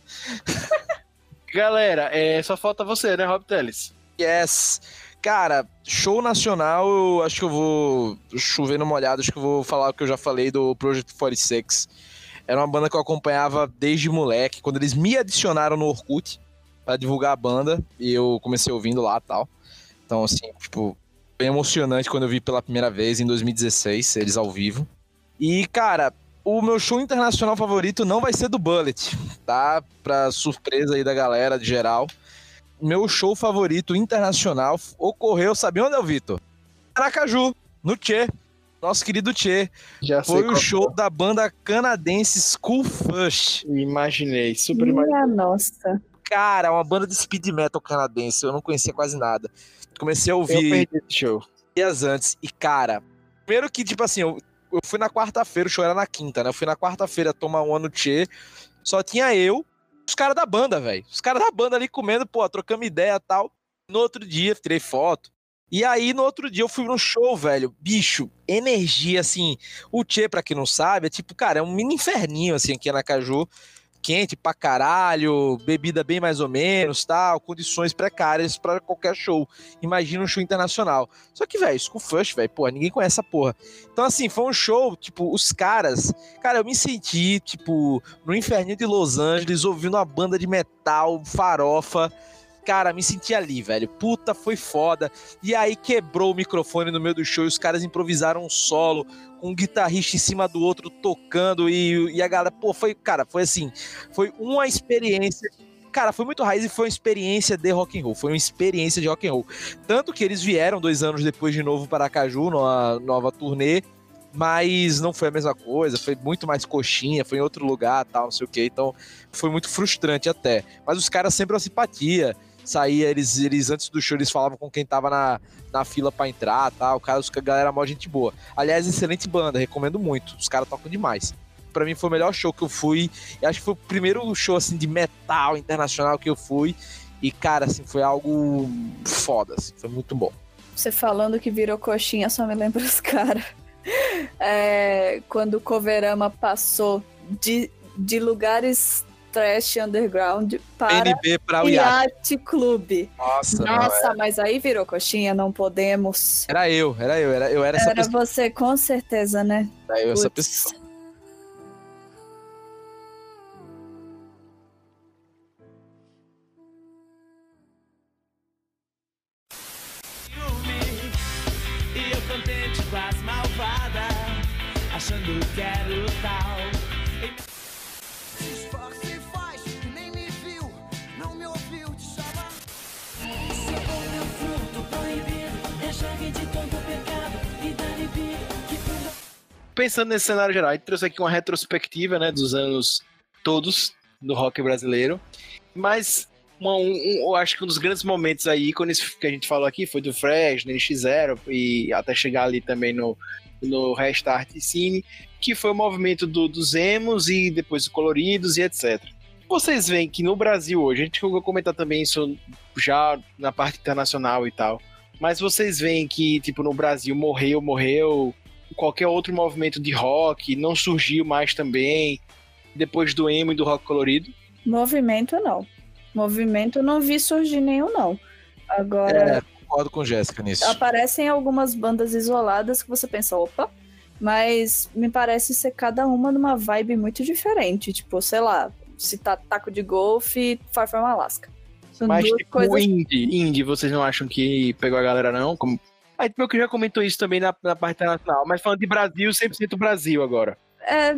Galera, é, só falta você, né, Rob Teles? Yes. Cara, show nacional, eu acho que eu vou chover no molhado, acho que eu vou falar o que eu já falei do Project 46. Era uma banda que eu acompanhava desde moleque, quando eles me adicionaram no Orkut pra divulgar a banda, e eu comecei ouvindo lá tal. Então, assim, tipo, bem emocionante quando eu vi pela primeira vez em 2016, eles ao vivo. E, cara, o meu show internacional favorito não vai ser do Bullet, tá? Pra surpresa aí da galera de geral. Meu show favorito internacional ocorreu, sabe onde é o Vitor? Aracaju, no Tchê. Nosso querido Tchê. Já Foi o show da banda canadense School Fush. Imaginei, super imaginei. Minha nossa. Cara, uma banda de speed metal canadense. Eu não conhecia quase nada. Comecei a Eu ouvir perdi esse show. dias antes. E, cara, primeiro que, tipo assim, eu, eu fui na quarta-feira, o show era na quinta, né? Eu fui na quarta-feira tomar um ano Tchê. Só tinha eu, os caras da banda, velho. Os caras da banda ali comendo, pô, trocando ideia e tal. No outro dia, tirei foto. E aí, no outro dia, eu fui no show, velho. Bicho, energia, assim. O Tchê, pra quem não sabe, é tipo, cara, é um mini inferninho, assim, aqui na Caju. Quente pra caralho, bebida bem mais ou menos, tal, condições precárias pra qualquer show. Imagina um show internacional. Só que, velho, School Fush, velho, pô, ninguém conhece essa porra. Então, assim, foi um show, tipo, os caras. Cara, eu me senti, tipo, no inferninho de Los Angeles, ouvindo uma banda de metal, farofa. Cara, me senti ali, velho. Puta, foi foda. E aí quebrou o microfone no meio do show e os caras improvisaram um solo com um guitarrista em cima do outro tocando e, e a galera, pô, foi, cara, foi assim, foi uma experiência Cara, foi muito raiz e foi uma experiência de rock and roll. Foi uma experiência de rock and roll. Tanto que eles vieram dois anos depois de novo para Caju, numa nova turnê, mas não foi a mesma coisa. Foi muito mais coxinha, foi em outro lugar, tal, não sei o que. Então foi muito frustrante até. Mas os caras sempre uma simpatia. Saía, eles, eles antes do show, eles falavam com quem tava na, na fila pra entrar, tal. O cara, os, a galera mó gente boa. Aliás, excelente banda, recomendo muito. Os caras tocam demais. Pra mim foi o melhor show que eu fui. E acho que foi o primeiro show assim de metal internacional que eu fui. E, cara, assim, foi algo foda, assim, foi muito bom. Você falando que virou coxinha, só me lembra os caras. É, quando o Coverama passou de, de lugares trash underground para NB o. Yacht Clube. Nossa, Nossa, mas aí virou coxinha, não podemos. era eu, era eu, era, eu era essa Era pessoa. você, com certeza, né? Era eu, essa Putz. pessoa. Pensando nesse cenário geral, a gente trouxe aqui uma retrospectiva, né, dos anos todos do rock brasileiro. Mas uma- um- eu acho que um dos grandes momentos aí, ícones que a gente falou aqui, foi do Fresh, do NX0 e até chegar ali também no, no Restart Cine, que foi o movimento do, dos emos e depois do Coloridos e etc. Vocês veem que no Brasil hoje, a gente vai comentar também isso já na parte internacional e tal, mas vocês veem que, tipo, no Brasil morreu, morreu, qualquer outro movimento de rock não surgiu mais também, depois do emo e do rock colorido? Movimento não. Movimento não vi surgir nenhum, não. Agora, É, concordo com Jéssica nisso. aparecem algumas bandas isoladas que você pensa, opa, mas me parece ser cada uma numa vibe muito diferente. Tipo, sei lá, citar Taco de Golfe e Far From Alaska. São Mas, duas tipo, coisas. indie, indie, vocês não acham que pegou a galera, não? Como... Aí, meu que já comentou isso também na, na parte internacional, mas falando de Brasil, 100% Brasil agora. É,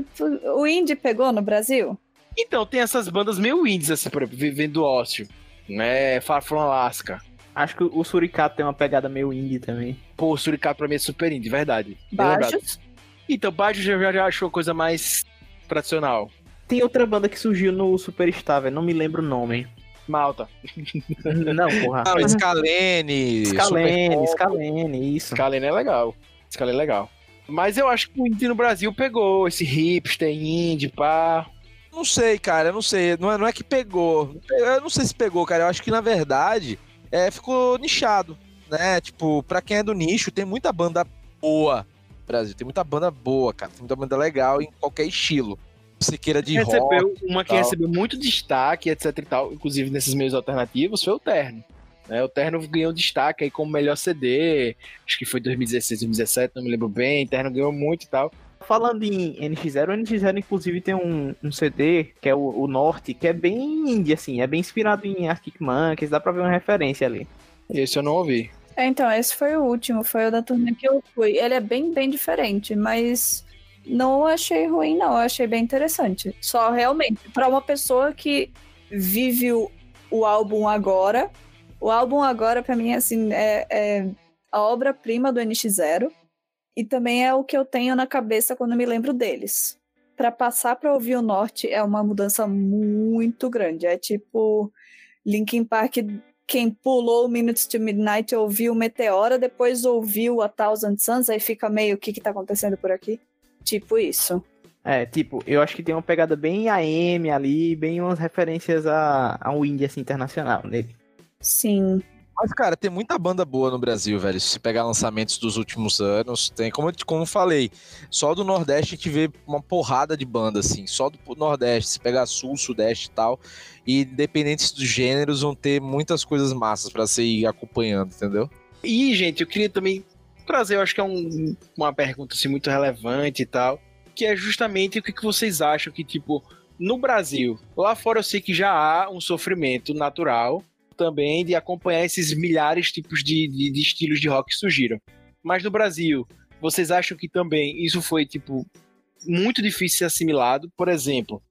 o indie pegou no Brasil? Então, tem essas bandas meio indies, assim, por exemplo, Vivendo do Ócio, né? Far From Alaska. Acho que o Suricato tem uma pegada meio indie também. Pô, o Suricato pra mim é super indie, verdade. Baixos. Então, Baixo já, já achou coisa mais tradicional. Tem outra banda que surgiu no Superstar, velho. Não me lembro o nome. Malta. Não, porra. Ah, Scalene, Scalene, Super- Scalene, isso. Scalene é legal. Scalene é legal. Mas eu acho que o indie no Brasil pegou esse hipster, indie, pá. Não sei, cara, eu não sei. Não é, não é que pegou. Eu não sei se pegou, cara. Eu acho que, na verdade, é, ficou nichado, né? Tipo, pra quem é do nicho, tem muita banda boa no Brasil. Tem muita banda boa, cara. Tem muita banda legal em qualquer estilo. Você queira de rock. recebeu, uma que recebeu muito destaque, etc e tal, inclusive nesses meios alternativos, foi o Terno. né? o Terno ganhou destaque aí como melhor CD, acho que foi 2016, 2017, não me lembro bem. Terno ganhou muito e tal. Falando em NX0, o NX0 inclusive tem um, um CD, que é o, o Norte, que é bem indie, assim, é bem inspirado em Arctic Monkeys, dá pra ver uma referência ali. Esse eu não ouvi. É, então, esse foi o último, foi o da turnê que eu fui. Ele é bem, bem diferente, mas não achei ruim, não. Achei bem interessante. Só realmente, para uma pessoa que vive o, o álbum agora, o álbum agora, pra mim, assim, é, é a obra-prima do NX0 e também é o que eu tenho na cabeça quando me lembro deles. Pra passar pra ouvir o Norte é uma mudança muito grande. É tipo Linkin Park quem pulou Minutes to Midnight ouviu Meteora, depois ouviu A Thousand Suns, aí fica meio o que que tá acontecendo por aqui? Tipo isso. É, tipo, eu acho que tem uma pegada bem AM ali, bem umas referências a, a um indie, assim, internacional nele. Sim. Mas, cara, tem muita banda boa no Brasil, velho. Se você pegar lançamentos dos últimos anos, tem, como, eu- como falei, só do Nordeste a gente vê uma porrada de banda, assim. Só do Nordeste, se pegar Sul, Sudeste e tal. E independentes dos gêneros, vão ter muitas coisas massas pra você ir acompanhando, entendeu? E, gente, eu queria também trazer, eu acho que é um- uma pergunta assim, muito relevante e tal, que é justamente o que, que vocês acham que, tipo, no Brasil, lá fora eu sei que já há um sofrimento natural também de acompanhar esses milhares tipos de, de, de estilos de rock que surgiram. Mas no Brasil, vocês acham que também isso foi, tipo, muito difícil ser assimilado? Por exemplo,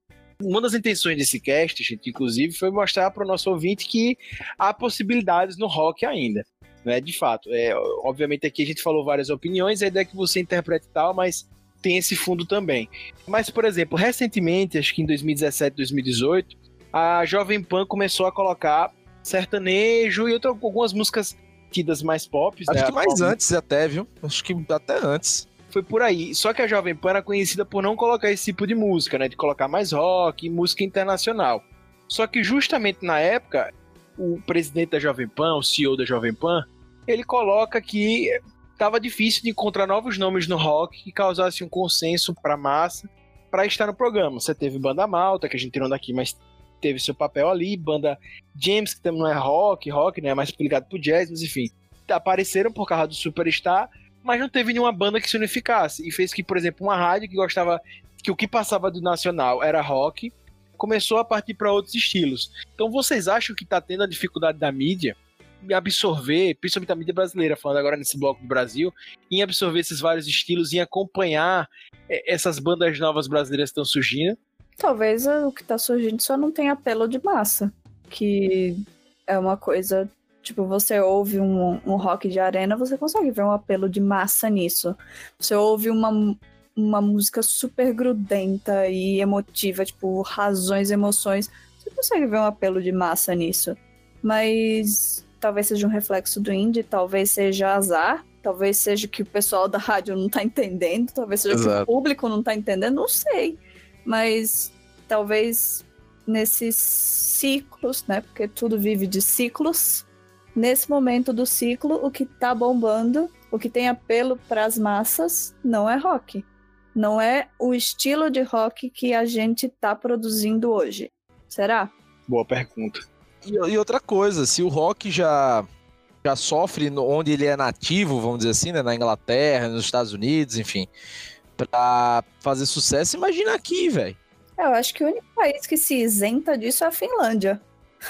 uma das intenções desse cast, gente, inclusive, foi mostrar para o nosso ouvinte que há possibilidades no rock ainda né? De fato. É, obviamente aqui a gente falou várias opiniões, a ideia é que você interprete tal, mas tem esse fundo também. Mas, por exemplo, recentemente, acho que em 2017, 2018, a Jovem Pan começou a colocar sertanejo e outra, algumas músicas tidas mais pop. Acho né? que mais antes até, viu? Acho que até antes. Foi por aí. Só que a Jovem Pan era conhecida por não colocar esse tipo de música, né? De colocar mais rock e música internacional. Só que justamente na época, o presidente da Jovem Pan, o CEO da Jovem Pan, ele coloca que tava difícil de encontrar novos nomes no rock que causassem um consenso para massa para estar no programa. Você teve Banda Malta, que a gente tirou daqui, mas teve seu papel ali, Banda James, que também não é rock, rock, né? Mais ligado pro jazz, mas enfim. Apareceram por causa do Superstar, mas não teve nenhuma banda que se unificasse. E fez que, por exemplo, uma rádio que gostava que o que passava do nacional era rock, começou a partir para outros estilos. Então vocês acham que tá tendo a dificuldade da mídia em absorver, principalmente a mídia brasileira, falando agora nesse bloco do Brasil, em absorver esses vários estilos, em acompanhar eh, essas bandas novas brasileiras que estão surgindo? Talvez o que tá surgindo só não tem apelo de massa. Que é uma coisa. Tipo, você ouve um, um rock de arena, você consegue ver um apelo de massa nisso. Você ouve uma, uma música super grudenta e emotiva, tipo, razões, emoções. Você consegue ver um apelo de massa nisso. Mas talvez seja um reflexo do indie, talvez seja azar, talvez seja que o pessoal da rádio não tá entendendo, talvez seja que o Exato. público não tá entendendo, não sei. Mas talvez nesses ciclos, né? Porque tudo vive de ciclos. Nesse momento do ciclo, o que tá bombando, o que tem apelo para as massas, não é rock. Não é o estilo de rock que a gente tá produzindo hoje. Será? Boa pergunta. E, e outra coisa, se o rock já, já sofre no- onde ele é nativo, vamos dizer assim, né, na Inglaterra, nos Estados Unidos, enfim, pra fazer sucesso, imagina aqui, velho. Eu acho que o único país que se isenta disso é a Finlândia.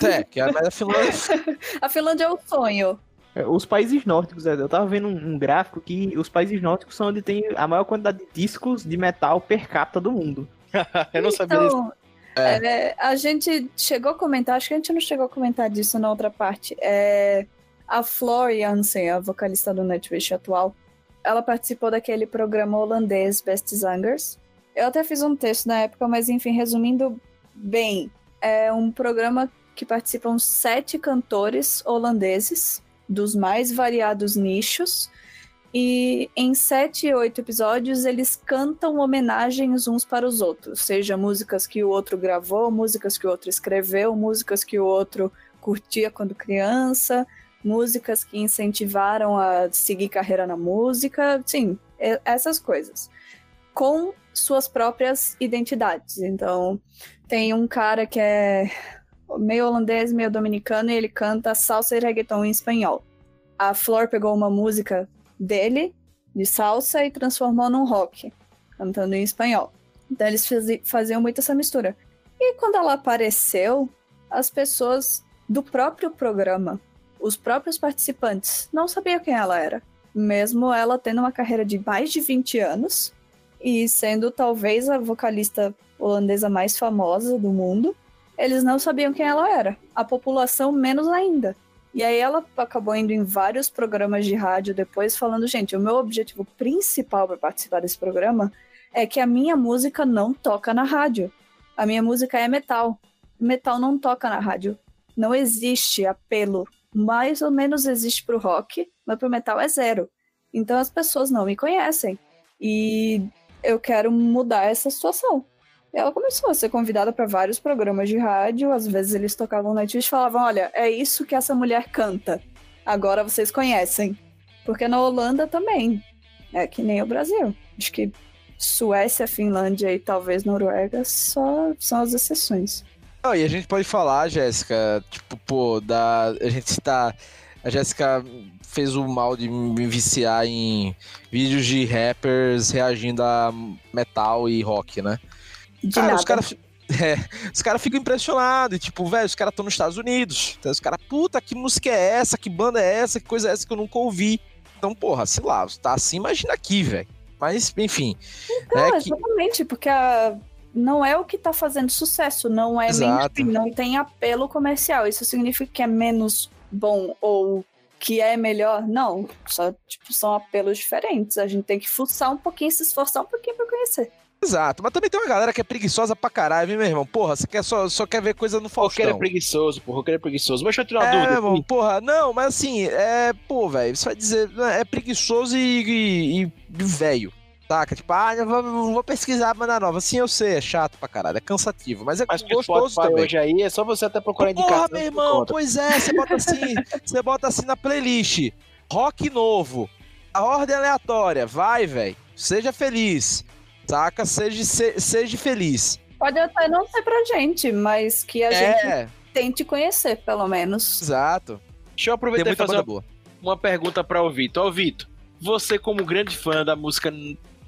É, que é, mas a Finlândia A Finlândia é o sonho. É, Os países nórdicos, eu tava vendo um, um gráfico que os países nórdicos são onde tem a maior quantidade de discos de metal per capita do mundo. Eu não sabia disso. Então, é, a gente chegou a comentar, acho que a gente não chegou a comentar disso na outra parte. É, a Flor a vocalista do Nightwish atual, ela participou daquele programa holandês Best Zangers. Eu até fiz um texto na época, mas enfim, resumindo bem, é um programa que participam sete cantores holandeses dos mais variados nichos. E em sete, oito episódios eles cantam homenagens uns para os outros, seja músicas que o outro gravou, músicas que o outro escreveu, músicas que o outro curtia quando criança, músicas que incentivaram a seguir carreira na música, sim, e- essas coisas. Com suas próprias identidades. Então, tem um cara que é meio holandês, meio dominicano, e ele canta salsa e reggaeton em espanhol. A Flor pegou uma música dele, de salsa, e transformou num rock, cantando em espanhol. Então eles fazi- faziam muito essa mistura. E quando ela apareceu, as pessoas do próprio programa, os próprios participantes, não sabiam quem ela era. Mesmo ela tendo uma carreira de mais de 20 anos e sendo talvez a vocalista holandesa mais famosa do mundo, eles não sabiam quem ela era. A população menos ainda. E aí ela acabou indo em vários programas de rádio depois falando, gente, o meu objetivo principal para participar desse programa é que a minha música não toca na rádio. A minha música é metal. Metal não toca na rádio. Não existe apelo. Mais ou menos existe pro rock, mas pro metal é zero. Então as pessoas não me conhecem. E eu quero mudar essa situação. Ela começou a ser convidada para vários programas de rádio. Às vezes eles tocavam Nightwish e falavam: Olha, é isso que essa mulher canta. Agora vocês conhecem. Porque na Holanda também. É que nem o Brasil. Acho que Suécia, Finlândia e talvez Noruega só são as exceções. Não, e a gente pode falar, Jéssica, tipo, pô, da. A gente está. A Jéssica fez o mal de me viciar em vídeos de rappers reagindo a metal e rock, né? De Cara, nada. os caras. É, os caras ficam impressionados, e, tipo, velho, os caras estão nos Estados Unidos. Então, os caras, puta, que música é essa? Que banda é essa? Que coisa é essa que eu nunca ouvi? Então, porra, sei lá, tá assim, imagina aqui, velho. Mas, enfim. Então, é que, exatamente, porque a- não é o que tá fazendo sucesso, não é Exato. não tem apelo comercial. Isso significa que é menos bom ou que é melhor? Não, só tipo, são apelos diferentes. A gente tem que fuçar um pouquinho, se esforçar um pouquinho pra conhecer. Exato. Mas também tem uma galera que é preguiçosa pra caralho, viu, meu irmão? Porra, você quer só, só quer ver coisa no O roqueiro é Faustão. preguiçoso. O roqueiro é preguiçoso. Mas deixa eu tirar uma É, dúvida. meu irmão, porra, não, mas assim, é, pô, velho, você vai dizer, é preguiçoso e, e, e velho, saca? Tipo, ah, vou, vou pesquisar a banda nova. Sim, eu sei, é chato pra caralho, é cansativo, mas é Mas gostoso Spotify também. hoje aí é só você até procurar Porra, indicação. meu que irmão, pois é, você bota assim, você bota assim na playlist, rock novo, a ordem aleatória, vai, velho, seja feliz, saca? Seja, se- seja feliz. Pode até não ser pra gente, mas que a gente É, tente conhecer, pelo menos. exato. Deixa eu Tem aproveitar e fazer uma, boa. uma pergunta para o Vitor. Ó, Vitor, você como grande fã da música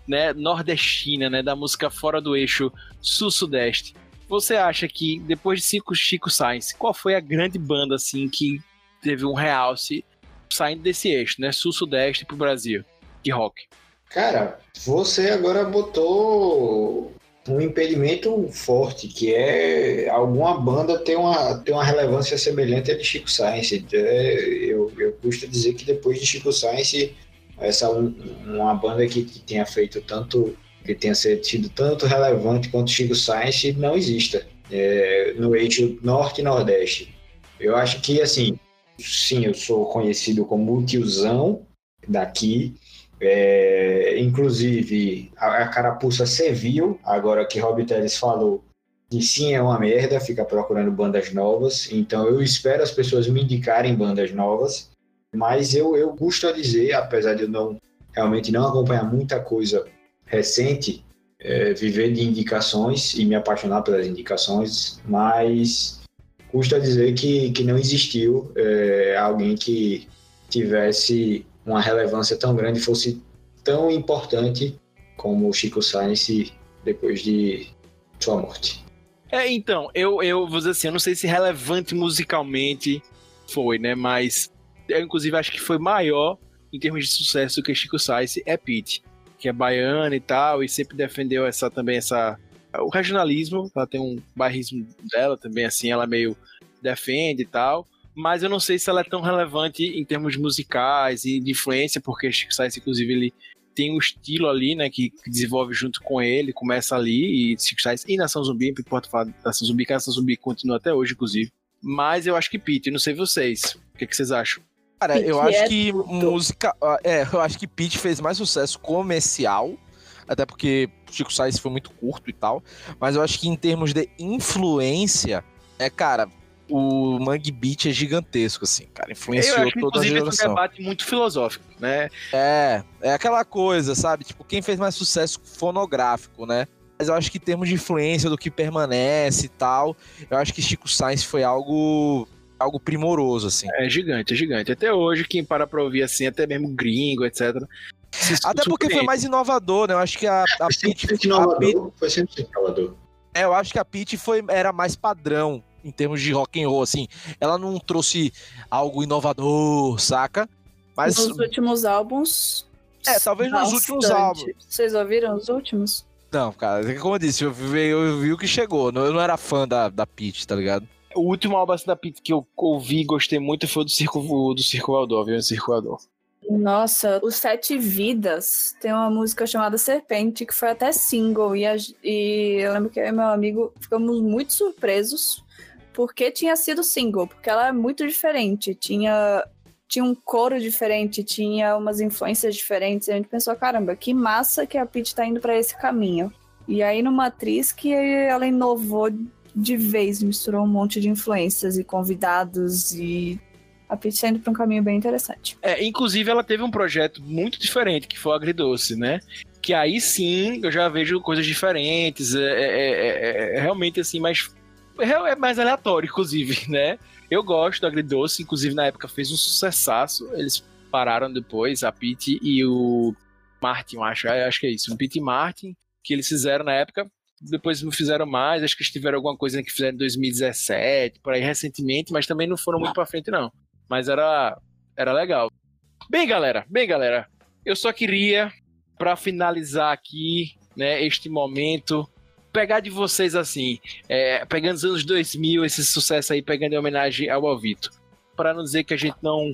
né, nordestina, né, da música fora do eixo sul-sudeste, você acha que depois de Chico, Chico Sainz, qual foi a grande banda assim que teve um realce saindo desse eixo, né, sul-sudeste pro Brasil, de rock? Cara, você agora botou um impedimento forte, que é alguma banda ter uma, ter uma relevância semelhante à de Chico Science. Eu, eu custa dizer que depois de Chico Science, essa um- uma banda que, que tenha feito tanto, que tenha sido tanto relevante quanto Chico Science não exista é, no eixo norte e nordeste. Eu acho que, assim, sim, eu sou conhecido como o tiozão daqui, é, inclusive, a, a carapuça serviu, agora que Rob Teles falou, e sim é uma merda ficar procurando bandas novas. Então eu espero as pessoas me indicarem bandas novas. Mas eu, eu custo a dizer, apesar de eu não realmente não acompanhar muita coisa recente, é, viver de indicações e me apaixonar pelas indicações, mas custa dizer que, que não existiu é, alguém que tivesse uma relevância tão grande, fosse tão importante como o Chico Sainz depois de sua morte. É, então, eu, eu vou dizer assim, eu não sei se relevante musicalmente foi, né? Mas eu, inclusive, acho que foi maior em termos de sucesso que Chico Sainz, é Pete, que é baiana e tal, e sempre defendeu essa também, essa. O regionalismo, ela tem um bairrismo dela também, assim, ela meio defende e tal. Mas eu não sei se ela é tão relevante em termos musicais e de influência, porque Chico Sainz, inclusive, ele tem um estilo ali, né, que, que desenvolve junto com ele, começa ali, e Chico Sainz e Nação Zumbi, não importa falar Nação Zumbi, que a Nação Zumbi continua até hoje, inclusive. Mas eu acho que Pete, não sei vocês. O que, que vocês acham? Cara, Pitty eu acho é que tudo. música. ah, É, eu acho que Pete fez mais sucesso comercial, até porque Chico Sainz foi muito curto e tal. Mas eu acho que em termos de influência, é, cara, o Mangue Beat é gigantesco, assim, cara. Eu Influenciou acho que, toda a inclusive, esse é um geração. debate muito filosófico, né? É, é aquela coisa, sabe? Tipo, quem fez mais sucesso fonográfico, né? Mas eu acho que em termos de influência do que permanece e tal, eu acho que Chico Sainz foi algo algo primoroso, assim. É gigante, é gigante. Até hoje, quem para pra ouvir assim, até mesmo gringo, etc. Até porque foi mais inovador, né? Eu acho que a, a Foi sempre a inovador, foi sempre inovador. é, eu acho que a Pitty foi era mais padrão em termos de rock and roll, assim. Ela não trouxe algo inovador, saca? Mas Nos últimos álbuns. É, talvez nos últimos álbuns. Vocês ouviram os últimos? não, cara, como eu disse, eu vi, eu vi o que chegou. Eu não era fã da, da Pitty, tá ligado? O último álbum assim, da Pete que eu ouvi e gostei muito foi o do Circo, o do Circo Voador, viu? O Circo Voador. Nossa, os Sete Vidas tem uma música chamada Serpente, que foi até single. E, a- e eu lembro que eu e meu amigo ficamos muito surpresos porque tinha sido single, porque ela é muito diferente. Tinha, tinha um coro diferente, tinha umas influências diferentes. E a gente pensou, caramba, que massa que a Pete tá indo pra esse caminho. E aí no Matriz que ela inovou de vez, misturou um monte de influências e convidados e a Pete tá indo pra um caminho bem interessante. É, inclusive ela teve um projeto muito diferente, que foi o Agridoce, né? Que aí sim eu já vejo coisas diferentes, é, é- é- é realmente assim, mais. É é mais aleatório, inclusive, né? Eu gosto do Agridoce, inclusive na época fez um sucessaço. Eles pararam depois, a Pete e o Martin, eu acho, acho que é isso, o Pete e Martin, que eles fizeram na época. Depois não fizeram mais, acho que eles tiveram alguma coisa que fizeram em 2017, por aí recentemente, mas também não foram muito pra frente, não. Mas era, era legal. Bem, galera, bem, galera, eu só queria, pra finalizar aqui, né, este momento, pegar de vocês assim, é, pegando os anos 2000, esse sucesso aí, pegando em homenagem ao Alvito, Pra não dizer que a gente não.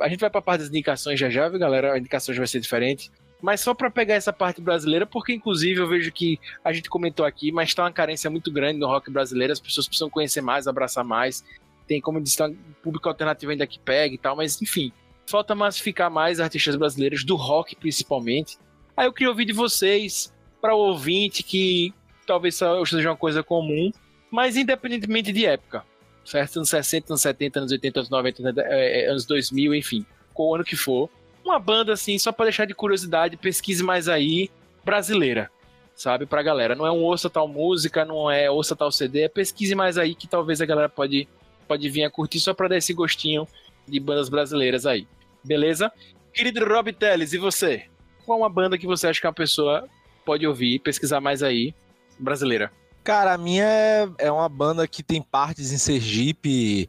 A gente vai pra parte das indicações já já, viu, galera? A indicação já vai ser diferente. Mas só pra pegar essa parte brasileira, porque inclusive eu vejo que a gente comentou aqui, mas tá uma carência muito grande no rock brasileiro, as pessoas precisam conhecer mais, abraçar mais. Tem, como eu disse, tem um público alternativo ainda que pega e tal, mas enfim, falta massificar mais artistas brasileiros, do rock principalmente. Aí eu queria ouvir de vocês, para o ouvinte, que talvez seja uma coisa comum, mas independentemente de época, certo? Anos 60, anos 70, anos 80, anos 90, anos, eh, anos 2000, enfim, qual ano que for. Uma banda assim, só para deixar de curiosidade, pesquise mais aí, brasileira, sabe? Pra galera. Não é um ouça tal música, não é ouça tal CD, é pesquise mais aí que talvez a galera pode, pode vir a curtir só pra dar esse gostinho de bandas brasileiras aí. Beleza? Querido Rob Teles, e você? Qual uma banda que você acha que uma pessoa pode ouvir, pesquisar mais aí, brasileira? Cara, a minha é, é uma banda que tem partes em Sergipe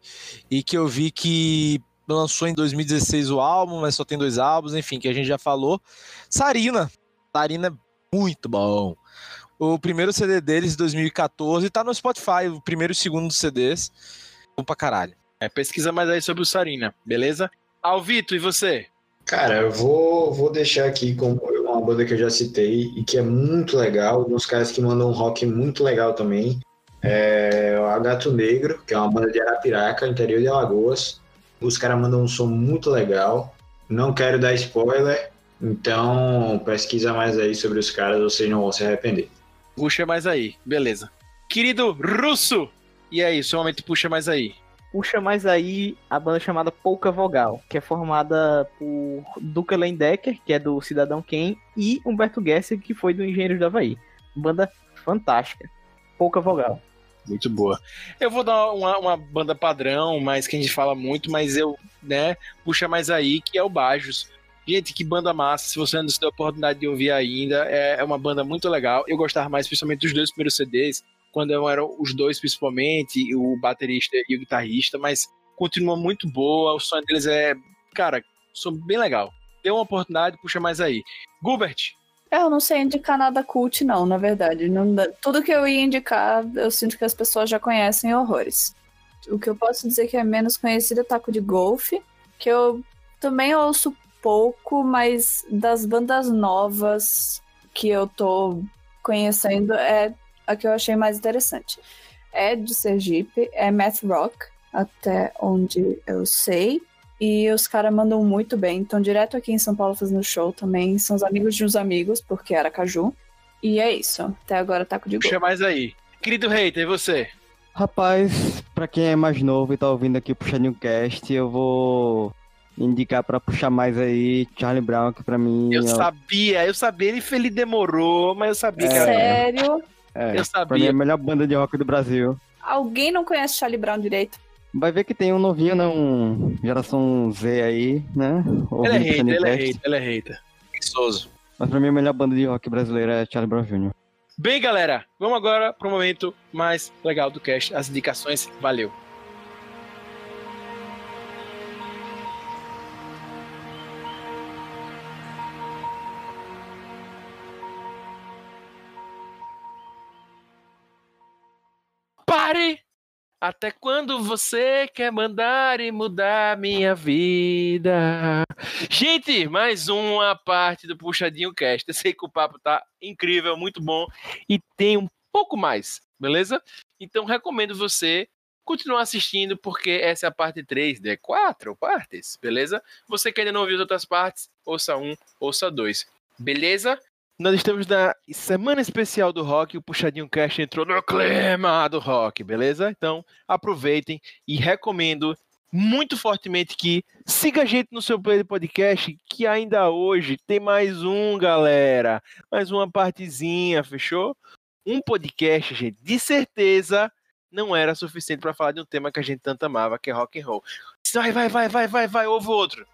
e que eu vi que lançou em 2016 o álbum, mas só tem dois álbuns, enfim, que a gente já falou. Sarina. Sarina é muito bom. O primeiro CD deles, de 2014, tá no Spotify, o primeiro e o segundo dos CDs. Bom pra caralho. É, pesquisa mais aí sobre o Sarina, beleza? Alvito, e você? Cara, eu vou, vou deixar aqui como uma banda que eu já citei e que é muito legal, uns caras que mandam um rock muito legal também. É o Gato Negro, que é uma banda de Arapiraca, interior de Alagoas. Os caras mandam um som muito legal. Não quero dar spoiler, então pesquisa mais aí sobre os caras, vocês não vão se arrepender. Puxa mais aí, beleza. Querido Russo, e aí, seu momento puxa mais aí. Puxa mais aí a banda chamada Pouca Vogal, que é formada por Duca Lendecker, que é do Cidadão Ken, e Humberto Gesser, que foi do Engenheiros do Havaí. Banda fantástica. Pouca Vogal. Muito boa. Eu vou dar uma, uma banda padrão, mas que a gente fala muito, mas eu, né, puxa mais aí, que é o Bajos. Gente, que banda massa. Se você não teve a oportunidade de ouvir ainda, é, é uma banda muito legal. Eu gostava mais, principalmente dos dois primeiros CDs, quando eram os dois, principalmente, o baterista e o guitarrista, mas continua muito boa. O som deles é, cara, som bem legal. Dê uma oportunidade, puxa mais aí. Gilbert, É, Eu não sei indicar nada cult, não, na verdade. Não Tudo que eu ia indicar, eu sinto que as pessoas já conhecem horrores. O que eu posso dizer que é menos conhecido é Taco de Golfe, que eu também ouço pouco, mas das bandas novas que eu tô conhecendo é a que eu achei mais interessante. É de Sergipe, é math rock, até onde eu sei. E os caras mandam muito bem. Estão direto aqui em São Paulo fazendo show também. São os amigos de uns amigos, porque era Caju. E é isso. Até agora taco de puxa gol. mais aí. Querido hater, e você? Rapaz, pra quem é mais novo e tá ouvindo aqui o Puxadinho Cast, eu vou indicar pra puxar mais aí Charlie Brown, que pra mim Eu é, sabia, eu sabia. Ele, ele demorou, mas eu sabia que era. Sério? É, Eu pra mim é sabia. a melhor banda de rock do Brasil. Alguém não conhece Charlie Brown direito? Vai ver que tem um novinho, né? Um geração Z aí, né? Ele é Ouvindo hater, ele é hater, ele é hater. Preguiçoso. Mas pra mim a melhor banda de rock brasileira é Charlie Brown Jr. Bem, galera, vamos agora pro momento mais legal do cast, as indicações. Valeu. Pare! Até quando você quer mandar e mudar minha vida? Gente, mais uma parte do Puxadinho Cast. Eu sei que o papo tá incrível, muito bom e tem um pouco mais, beleza? Então recomendo você continuar assistindo porque essa é a parte 3 de quatro partes, beleza? Você que ainda não ouviu as outras partes, ouça um, ouça dois, beleza? Nós estamos na semana especial do rock, o Puxadinho Cast entrou no clima do rock, beleza? Então aproveitem e recomendo muito fortemente que siga a gente no seu player de podcast, que ainda hoje tem mais um, galera. Mais uma partezinha, fechou? Um podcast, gente, de certeza não era suficiente para falar de um tema que a gente tanto amava, que é rock and roll. Vai, vai, vai, vai, vai, vai, ouve outro.